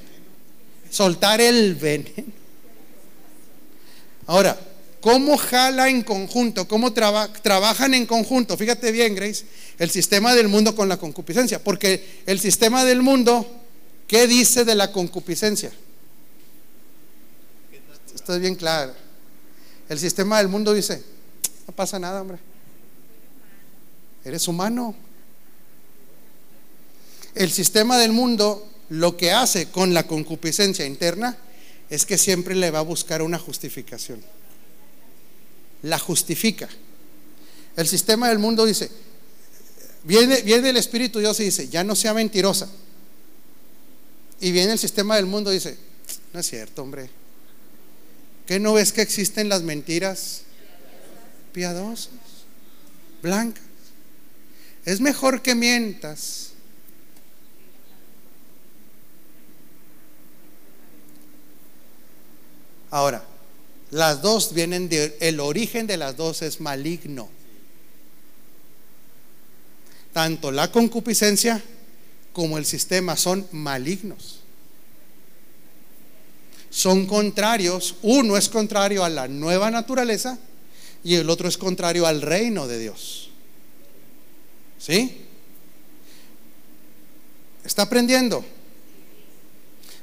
Soltar el veneno. Ahora, ¿Cómo jala en conjunto? ¿Cómo trabajan en conjunto? Fíjate bien, Grace, el sistema del mundo con la concupiscencia. Porque el sistema del mundo, ¿qué dice de la concupiscencia? Esto es bien claro. El sistema del mundo dice, no pasa nada, hombre. Eres humano. El sistema del mundo lo que hace con la concupiscencia interna es que siempre le va a buscar una justificación la justifica. El sistema del mundo dice, viene, viene el Espíritu Dios y dice, ya no sea mentirosa. Y viene el sistema del mundo y dice, no es cierto, hombre. ¿Qué no ves que existen las mentiras piadosas, blancas? Es mejor que mientas. Ahora, las dos vienen de, el origen de las dos es maligno. Tanto la concupiscencia como el sistema son malignos. Son contrarios, uno es contrario a la nueva naturaleza y el otro es contrario al reino de Dios. ¿Sí? ¿Está aprendiendo?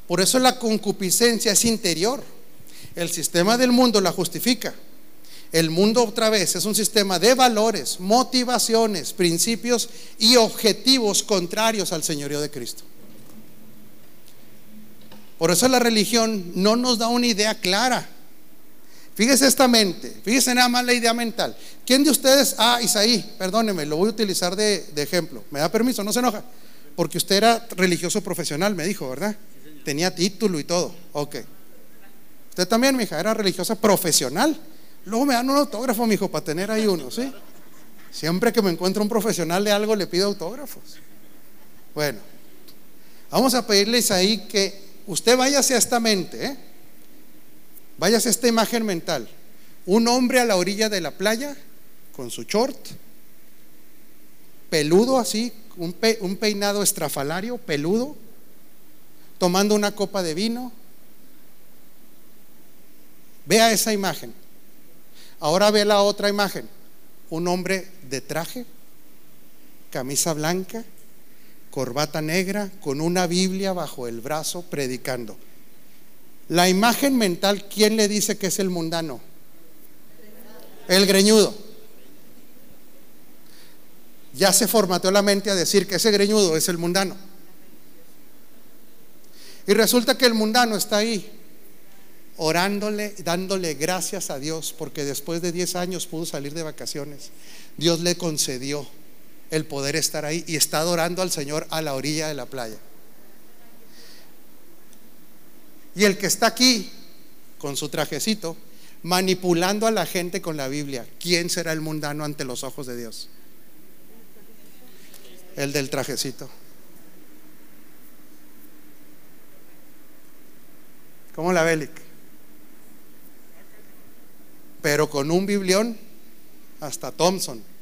Por eso la concupiscencia es interior. El sistema del mundo la justifica. El mundo otra vez es un sistema de valores, motivaciones, principios y objetivos contrarios al señorío de Cristo. Por eso la religión no nos da una idea clara. Fíjese esta mente, fíjese nada más la idea mental. ¿Quién de ustedes, ah, Isaí, perdóneme, lo voy a utilizar de, ejemplo. ¿Me da permiso? No se enoja. Porque usted era religioso profesional, me dijo, ¿verdad? Tenía título y todo. Ok. Usted también, mi hija, era religiosa profesional. Luego me dan un autógrafo, mi hijo, para tener ahí uno, ¿sí? Siempre que me encuentro un profesional de algo, le pido autógrafos. Bueno, vamos a pedirles ahí que usted vaya hacia esta mente, ¿eh? Vaya hacia esta imagen mental. Un hombre a la orilla de la playa, con su short, peludo así, un peinado estrafalario, peludo, tomando una copa de vino, Vea esa imagen. Ahora ve la otra imagen. Un hombre de traje, camisa blanca, corbata negra, con una Biblia bajo el brazo, predicando. La imagen mental, ¿quién le dice que es el mundano? El greñudo. Ya se formateó la mente a decir que ese greñudo es el mundano. Y resulta que el mundano está ahí, orándole, dándole gracias a Dios, porque después de 10 años pudo salir de vacaciones. Dios le concedió el poder estar ahí y está adorando al Señor a la orilla de la playa. Y el que está aquí con su trajecito, manipulando a la gente con la Biblia, ¿quién será el mundano ante los ojos de Dios? El del trajecito. ¿Cómo la Bélic? Pero con un biblión hasta Thompson.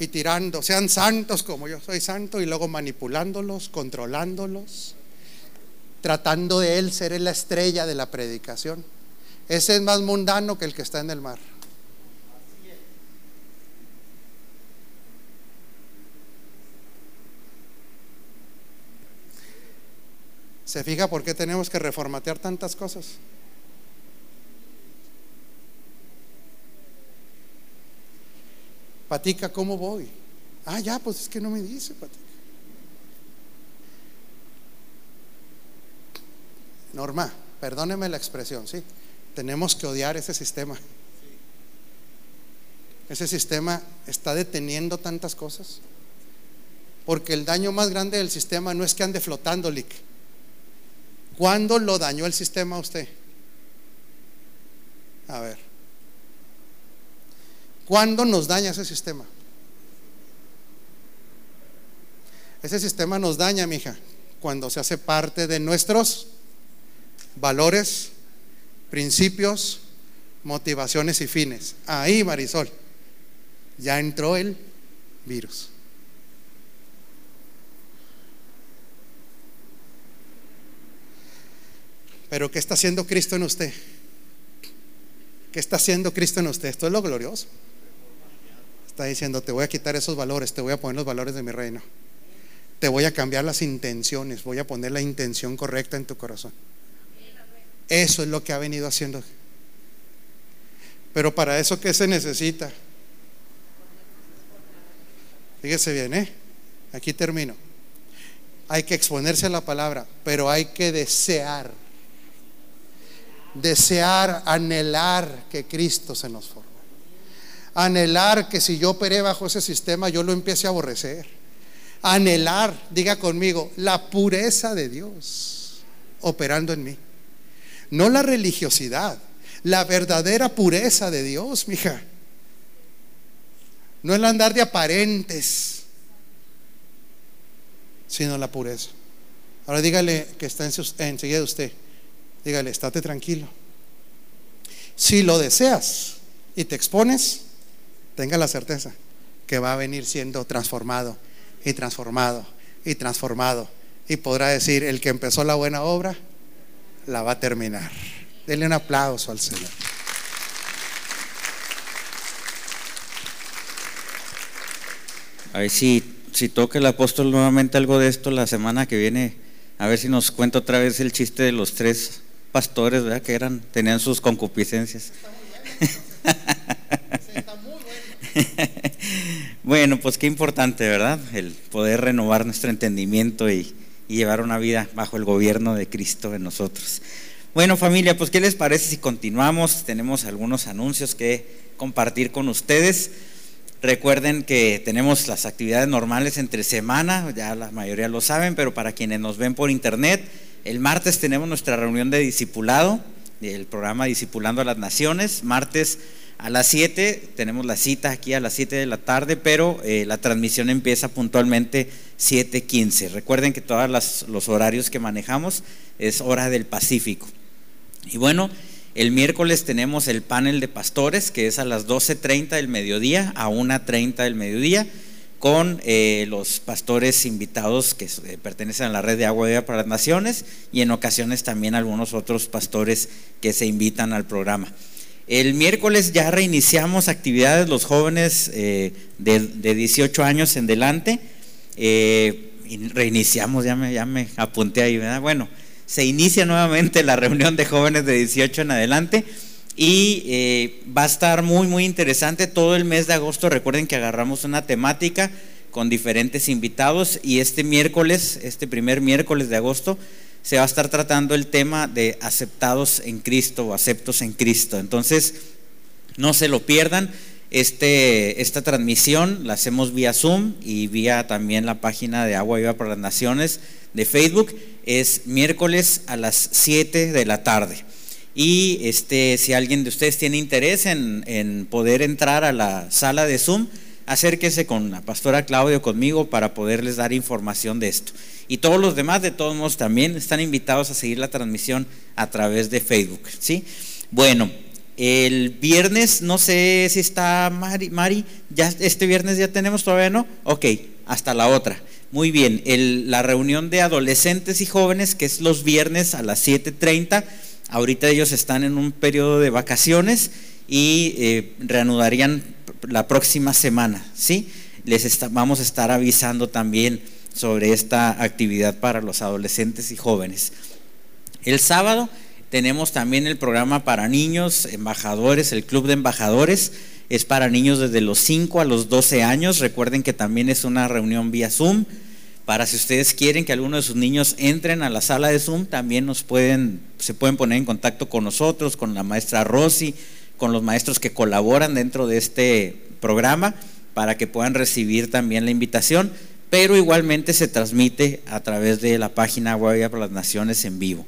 y tirando, sean santos como yo soy santo y luego manipulándolos, controlándolos, tratando de él ser la estrella de la predicación. Ese es más mundano que el que está en el mar. ¿Se fija por qué tenemos que reformatear tantas cosas? Patica, ¿cómo voy? Ah, ya, pues es que no me dice, Patica. Norma, perdóneme la expresión, sí. Tenemos que odiar ese sistema. Ese sistema está deteniendo tantas cosas. Porque el daño más grande del sistema no es que ande flotando, Lick ¿Cuándo lo dañó el sistema a usted? A ver. ¿Cuándo nos daña ese sistema? Ese sistema nos daña, mija, cuando se hace parte de nuestros valores, principios, motivaciones y fines. Ahí, Marisol, ya entró el virus. Pero ¿qué está haciendo Cristo en usted? ¿Qué está haciendo Cristo en usted? Esto es lo glorioso. Está diciendo, te voy a quitar esos valores, te voy a poner los valores de mi reino. Te voy a cambiar las intenciones, voy a poner la intención correcta en tu corazón. Eso es lo que ha venido haciendo. Pero para eso, ¿qué se necesita? Fíjese bien, ¿eh? Aquí termino. Hay que exponerse a la palabra, pero hay que desear desear, anhelar que Cristo se nos forme. Anhelar que si yo operé bajo ese sistema, yo lo empiece a aborrecer. Anhelar, diga conmigo, la pureza de Dios operando en mí. No la religiosidad, la verdadera pureza de Dios, mija. No el andar de aparentes, sino la pureza. Ahora dígale que está enseguida de usted. Dígale, estate tranquilo. Si lo deseas y te expones, tenga la certeza que va a venir siendo transformado y transformado y transformado. Y podrá decir, el que empezó la buena obra, la va a terminar. Denle un aplauso al Señor. A ver si, toca el apóstol nuevamente algo de esto la semana que viene, a ver si nos cuenta otra vez el chiste de los tres pastores, ¿verdad? Que eran, tenían sus concupiscencias. bueno, pues qué importante, ¿verdad? El poder renovar nuestro entendimiento y, llevar una vida bajo el gobierno de Cristo en nosotros. Bueno, familia, pues ¿qué les parece si continuamos? Tenemos algunos anuncios que compartir con ustedes. Recuerden que tenemos las actividades normales entre semana, ya la mayoría lo saben, pero para quienes nos ven por internet, el martes tenemos nuestra reunión de discipulado, del programa Discipulando a las Naciones. Martes a las 7 tenemos la cita aquí a las 7 de la tarde, pero eh, la transmisión empieza puntualmente 7:15. Recuerden que todos los horarios que manejamos es hora del Pacífico. Y bueno, el miércoles tenemos el panel de pastores, que es a las 12.30 del mediodía a 1.30 del mediodía con eh, los pastores invitados que eh, pertenecen a la red de agua viva para las naciones y en ocasiones también algunos otros pastores que se invitan al programa. El miércoles ya reiniciamos actividades los jóvenes eh, de, 18 años en delante. reiniciamos, ya me, ya me apunté ahí, ¿verdad? Bueno, se inicia nuevamente la reunión de jóvenes de 18 en adelante y eh, va a estar muy, muy interesante todo el mes de agosto. Recuerden que agarramos una temática con diferentes invitados y este miércoles, este primer miércoles de agosto, se va a estar tratando el tema de aceptados en Cristo o aceptos en Cristo. Entonces, no se lo pierdan. Este, esta transmisión la hacemos vía Zoom y vía también la página de Agua Viva para las Naciones de Facebook. Es miércoles a las 7 de la tarde. Y este, si alguien de ustedes tiene interés en, poder entrar a la sala de Zoom, acérquense con la pastora Claudia o conmigo para poderles dar información de esto. Y todos los demás, de todos modos, también están invitados a seguir la transmisión a través de Facebook. ¿sí? Bueno, el viernes, no sé si está Mari, Mari, ya este viernes ya tenemos, todavía no. Ok, hasta la otra. Muy bien, la reunión de adolescentes y jóvenes, que es los viernes a las 7.30, ahorita ellos están en un periodo de vacaciones y eh, reanudarían la próxima semana, ¿sí? Les vamos a estar avisando también sobre esta actividad para los adolescentes y jóvenes. El sábado tenemos también el programa para niños, embajadores, el club de embajadores. Es para niños desde los 5 a los 12 años. Recuerden que también es una reunión vía Zoom. Para si ustedes quieren que alguno de sus niños entren a la sala de Zoom, también nos pueden, se pueden poner en contacto con nosotros, con la maestra Rosy, con los maestros que colaboran dentro de este programa para que puedan recibir también la invitación, pero igualmente se transmite a través de la página web para las Naciones en vivo.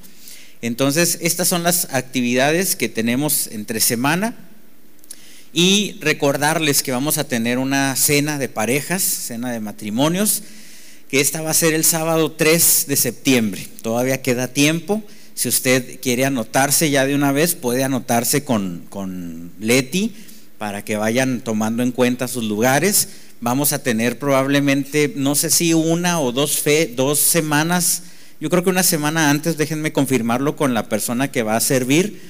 Entonces, estas son las actividades que tenemos entre semana y recordarles que vamos a tener una cena de parejas, cena de matrimonios, que esta va a ser el sábado 3 de septiembre. Todavía queda tiempo. Si usted quiere anotarse ya de una vez, puede anotarse con, con Leti para que vayan tomando en cuenta sus lugares. Vamos a tener probablemente, no sé si una o dos, fe, dos semanas yo creo que una semana antes, déjenme confirmarlo con la persona que va a servir,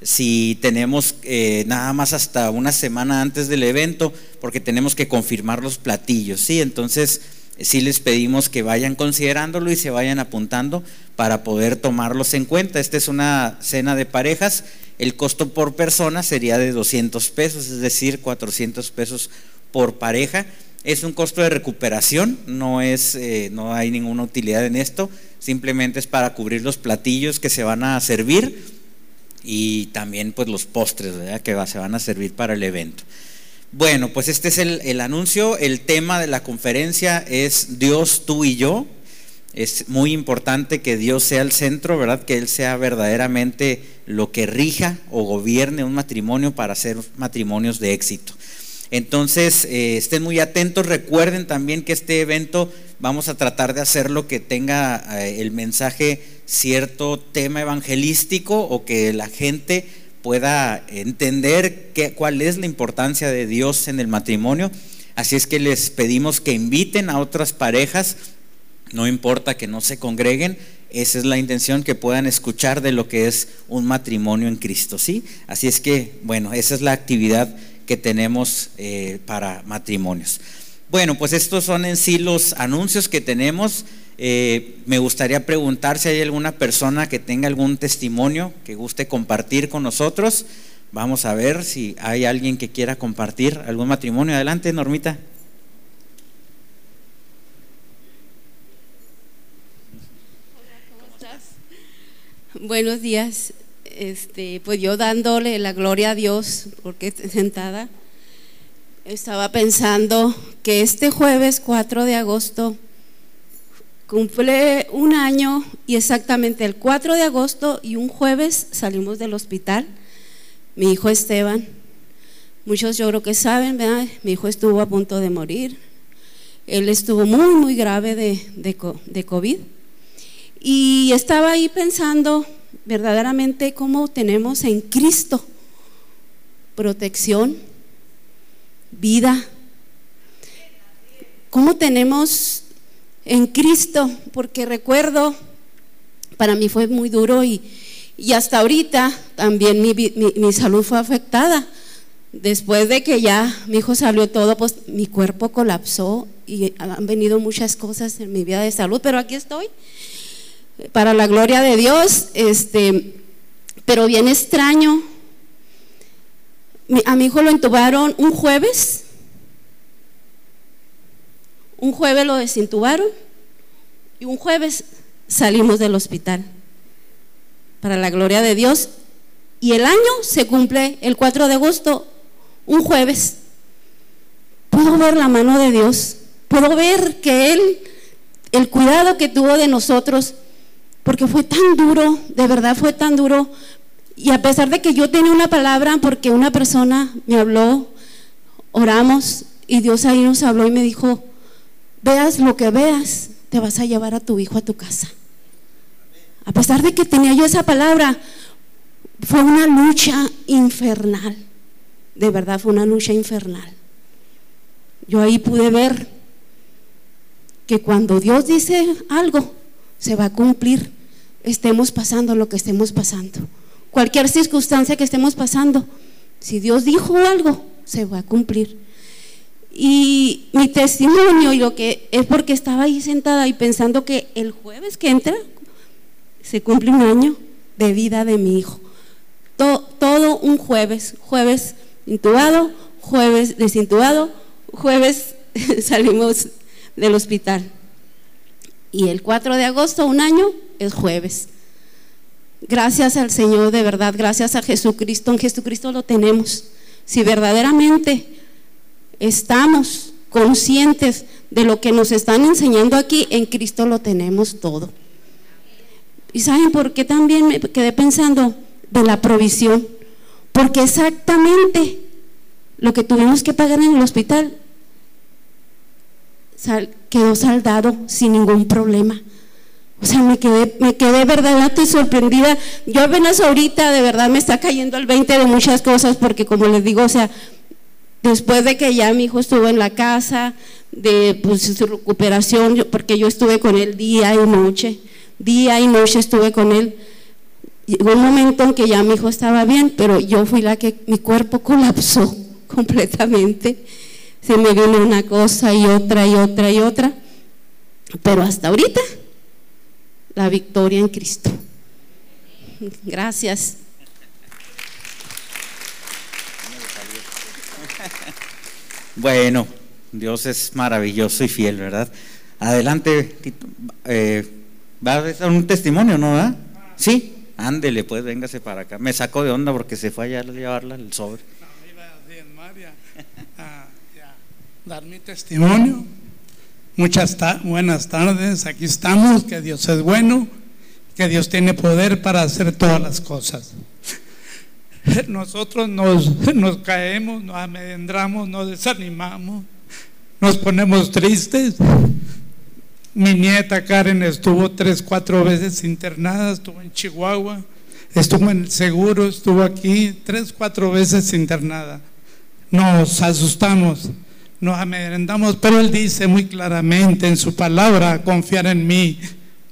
si tenemos eh, nada más hasta una semana antes del evento, porque tenemos que confirmar los platillos, ¿sí? Entonces, sí les pedimos que vayan considerándolo y se vayan apuntando para poder tomarlos en cuenta. Esta es una cena de parejas, el costo por persona sería de 200 pesos, es decir, 400 pesos por pareja. Es un costo de recuperación, no, es, eh, no hay ninguna utilidad en esto, simplemente es para cubrir los platillos que se van a servir y también pues los postres que se van a servir para el evento. Bueno, pues este es el, anuncio, el tema de la conferencia es Dios, tú y yo. Es muy importante que Dios sea el centro, ¿verdad? Que Él sea verdaderamente lo que rija o gobierne un matrimonio para hacer matrimonios de éxito. Entonces, eh, estén muy atentos. Recuerden también que este evento vamos a tratar de hacerlo que tenga eh, el mensaje cierto tema evangelístico o que la gente pueda entender cuál es la importancia de Dios en el matrimonio. Así es que les pedimos que inviten a otras parejas, no importa que no se congreguen, esa es la intención que puedan escuchar de lo que es un matrimonio en Cristo, ¿sí? Así es que, bueno, esa es la actividad que tenemos eh, para matrimonios. Bueno, pues estos son en sí los anuncios que tenemos. Eh, me gustaría preguntar si hay alguna persona que tenga algún testimonio que guste compartir con nosotros. Vamos a ver si hay alguien que quiera compartir algún matrimonio. Adelante, Normita. Buenos días este, pues yo dándole la gloria a Dios, porque sentada, estaba pensando que este jueves 4 de agosto cumple un año y exactamente el 4 de agosto y un jueves salimos del hospital. Mi hijo Esteban, muchos yo creo que saben, mi hijo estuvo a punto de morir. Él estuvo muy, muy grave de, de, de COVID. Y estaba ahí pensando verdaderamente cómo tenemos en Cristo protección, vida, cómo tenemos en Cristo, porque recuerdo, para mí fue muy duro y, hasta ahorita también mi, mi, salud fue afectada. Después de que ya mi hijo salió todo, pues mi cuerpo colapsó y han venido muchas cosas en mi vida de salud, pero aquí estoy para la gloria de Dios, este, pero bien extraño. A mi hijo lo entubaron un jueves, un jueves lo desintubaron y un jueves salimos del hospital. Para la gloria de Dios. Y el año se cumple el 4 de agosto, un jueves. Puedo ver la mano de Dios. Puedo ver que Él, el cuidado que tuvo de nosotros, porque fue tan duro, de verdad fue tan duro. Y a pesar de que yo tenía una palabra, porque una persona me habló, oramos Y Dios ahí nos habló y me dijo, veas lo que veas, te vas a llevar a tu hijo a tu casa. A pesar de que tenía yo esa palabra, fue una lucha infernal. De verdad fue una lucha infernal. Yo ahí pude ver que cuando Dios dice algo, se va a cumplir, estemos pasando lo que estemos pasando. Cualquier circunstancia que estemos pasando, si Dios dijo algo, se va a cumplir. Y mi testimonio y lo que es porque estaba ahí sentada y pensando que el jueves que entra se cumple un año de vida de mi hijo. Todo, todo un jueves, jueves intubado, jueves desintubado, jueves salimos del hospital. Y el 4 de agosto, un año, es jueves. Gracias al Señor, de verdad, gracias a Jesucristo. En Jesucristo lo tenemos. Si verdaderamente estamos conscientes de lo que nos están enseñando aquí, en Cristo lo tenemos todo. ¿Y saben por qué también me quedé pensando de la provisión? Porque exactamente lo que tuvimos que pagar en el hospital quedó saldado sin ningún problema. O sea, me quedé, me quedé verdaderamente sorprendida. Yo apenas ahorita de verdad me está cayendo el 20 de muchas cosas porque como les digo, o sea, después de que ya mi hijo estuvo en la casa, de pues, su recuperación, porque yo estuve con él día y noche, día y noche estuve con él. Llegó un momento en que ya mi hijo estaba bien, pero yo fui la que mi cuerpo colapsó completamente. Se me vino una cosa y otra y otra y otra. Pero hasta ahorita la victoria en Cristo. Gracias. Bueno, Dios es maravilloso y fiel, ¿verdad? Adelante, eh, va a dar un testimonio, ¿no? Sí, ándele, pues, véngase para acá. Me sacó de onda porque se fue allá a llevarla el sobre. No, iba a María, a, dar mi testimonio Muchas buenas tardes, aquí estamos, que Dios es bueno, que Dios tiene poder para hacer todas las cosas. Nosotros nos, nos caemos, nos amedrentamos, nos desanimamos, nos ponemos tristes. Mi nieta Karen estuvo tres, cuatro veces internada, estuvo en Chihuahua, estuvo en el seguro, estuvo aquí tres, cuatro veces internada. Nos asustamos nos amedrentamos, pero Él dice muy claramente en su palabra, confiar en mí,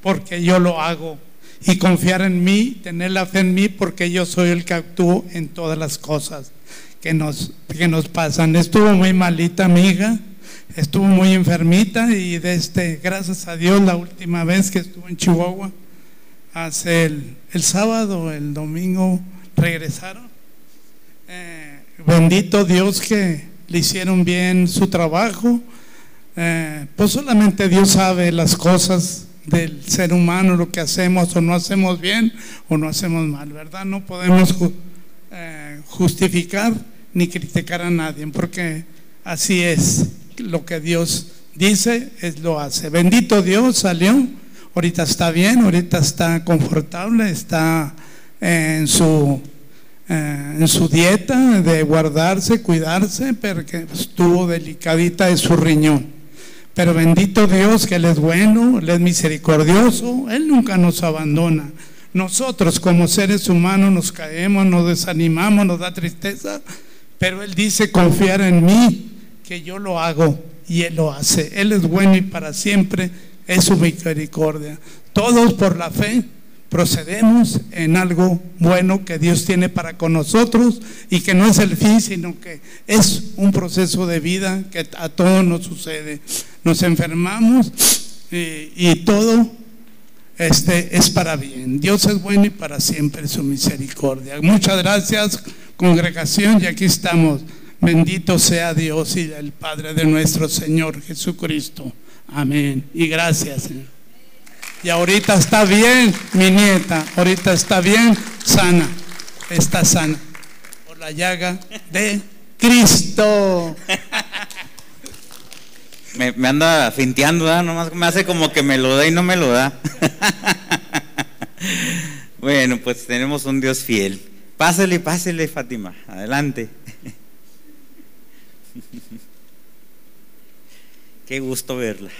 porque yo lo hago. Y confiar en mí, tener la fe en mí, porque yo soy el que actúo en todas las cosas que nos, que nos pasan. Estuvo muy malita amiga, estuvo muy enfermita y desde, gracias a Dios, la última vez que estuvo en Chihuahua, hace el, el sábado, el domingo, regresaron. Eh, bendito Dios que le hicieron bien su trabajo. Eh, pues solamente Dios sabe las cosas del ser humano, lo que hacemos o no hacemos bien o no hacemos mal, ¿verdad? No podemos eh, justificar ni criticar a nadie, porque así es lo que Dios dice, es lo hace. Bendito Dios, salió, ahorita está bien, ahorita está confortable, está en su eh, en su dieta de guardarse, cuidarse, porque estuvo delicadita de su riñón. Pero bendito Dios que Él es bueno, Él es misericordioso, Él nunca nos abandona. Nosotros como seres humanos nos caemos, nos desanimamos, nos da tristeza, pero Él dice confiar en mí, que yo lo hago y Él lo hace. Él es bueno y para siempre es su misericordia. Todos por la fe procedemos en algo bueno que Dios tiene para con nosotros y que no es el fin, sino que es un proceso de vida que a todos nos sucede. Nos enfermamos y, todo este, es para bien. Dios es bueno y para siempre su misericordia. Muchas gracias, congregación, y aquí estamos. Bendito sea Dios y el Padre de nuestro Señor Jesucristo. Amén. Y gracias, Señor. Y ahorita está bien, mi nieta, ahorita está bien, sana, está sana, por la llaga de Cristo. Me, anda finteando, ¿verdad? Nomás me hace como que me lo da y no me lo da. bueno, pues tenemos un Dios fiel. Pásele, pásele, Fátima, adelante. Qué gusto verla.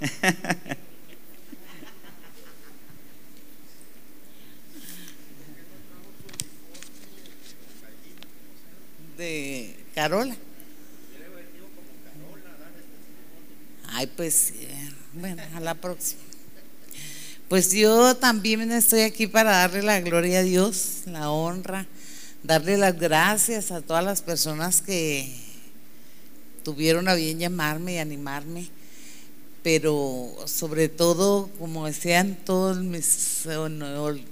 Carola. Ay, pues, eh, bueno, a la próxima. Pues yo también estoy aquí para darle la gloria a Dios, la honra, darle las gracias a todas las personas que tuvieron a bien llamarme y animarme, pero sobre todo, como decían todos mis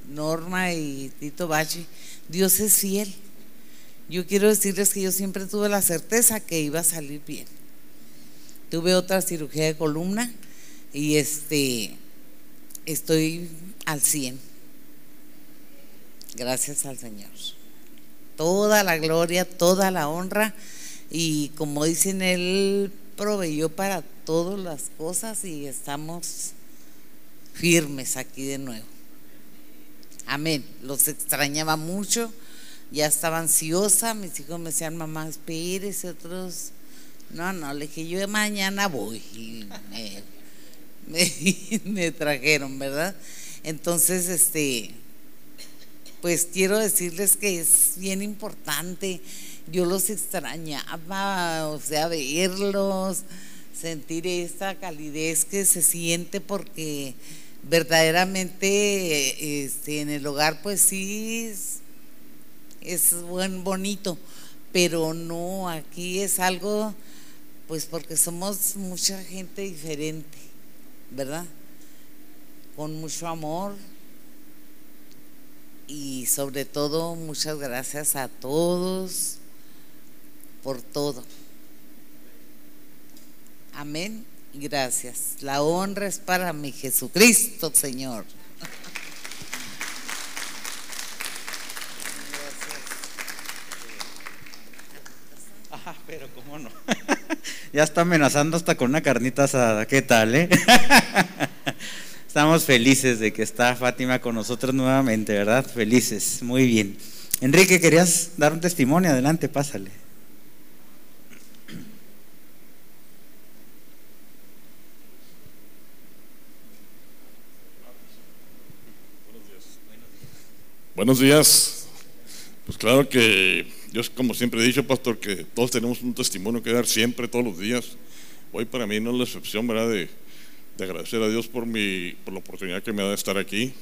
Norma y Tito Bachi, Dios es fiel. Yo quiero decirles que yo siempre tuve la certeza que iba a salir bien. Tuve otra cirugía de columna y este estoy al 100. Gracias al Señor. Toda la gloria, toda la honra y como dicen, Él proveyó para todas las cosas y estamos firmes aquí de nuevo. Amén. Los extrañaba mucho, ya estaba ansiosa, mis hijos me decían, mamá, espérese, otros, no, no, le dije, yo mañana voy. Y me, trajeron, ¿verdad? Entonces, este, pues quiero decirles que es bien importante. Yo los extrañaba, o sea, verlos, sentir esta calidez que se siente porque verdaderamente este, en el hogar pues sí es, buen bonito, pero no, aquí es algo pues porque somos mucha gente diferente. ¿verdad? Con mucho amor y sobre todo muchas gracias a todos por todo. Amén gracias. La honra es para mi Jesucristo, Señor. Ah, pero cómo no. Ya está amenazando hasta con una carnita asada. ¿Qué tal, eh? Estamos felices de que está Fátima con nosotros nuevamente, ¿verdad? Felices, muy bien. Enrique, querías dar un testimonio, adelante, pásale. Buenos días. Pues claro que yo, como siempre he dicho, pastor, que todos tenemos un testimonio que dar siempre, todos los días. Hoy para mí no es la excepción, ¿verdad? De, agradecer a Dios por, mi, por la oportunidad que me da de estar aquí,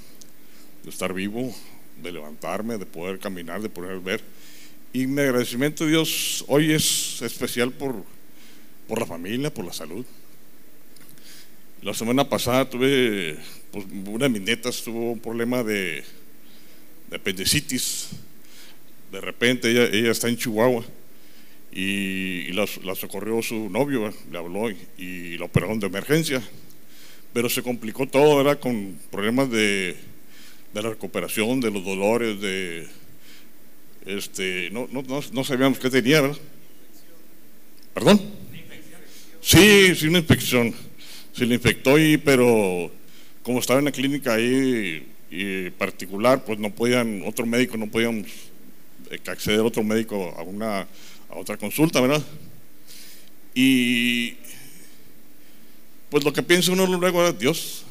de estar vivo, de levantarme, de poder caminar, de poder ver. Y mi agradecimiento a Dios hoy es especial por, por la familia, por la salud. La semana pasada tuve, pues, una de mis netas tuvo un problema de, de apendicitis de repente ella, ella está en Chihuahua y, la, socorrió su novio, le habló y, la operaron de emergencia. Pero se complicó todo, con problemas de, de la recuperación, de los dolores, de este, no, no, no, sabíamos qué tenía, ¿verdad? ¿Perdón? Sí, sí, una infección. Se le infectó y, pero como estaba en la clínica ahí y particular, pues no podían, otro médico no podíamos que acceder otro médico a, una, a otra consulta, ¿verdad? Y pues lo que piensa uno luego es Dios,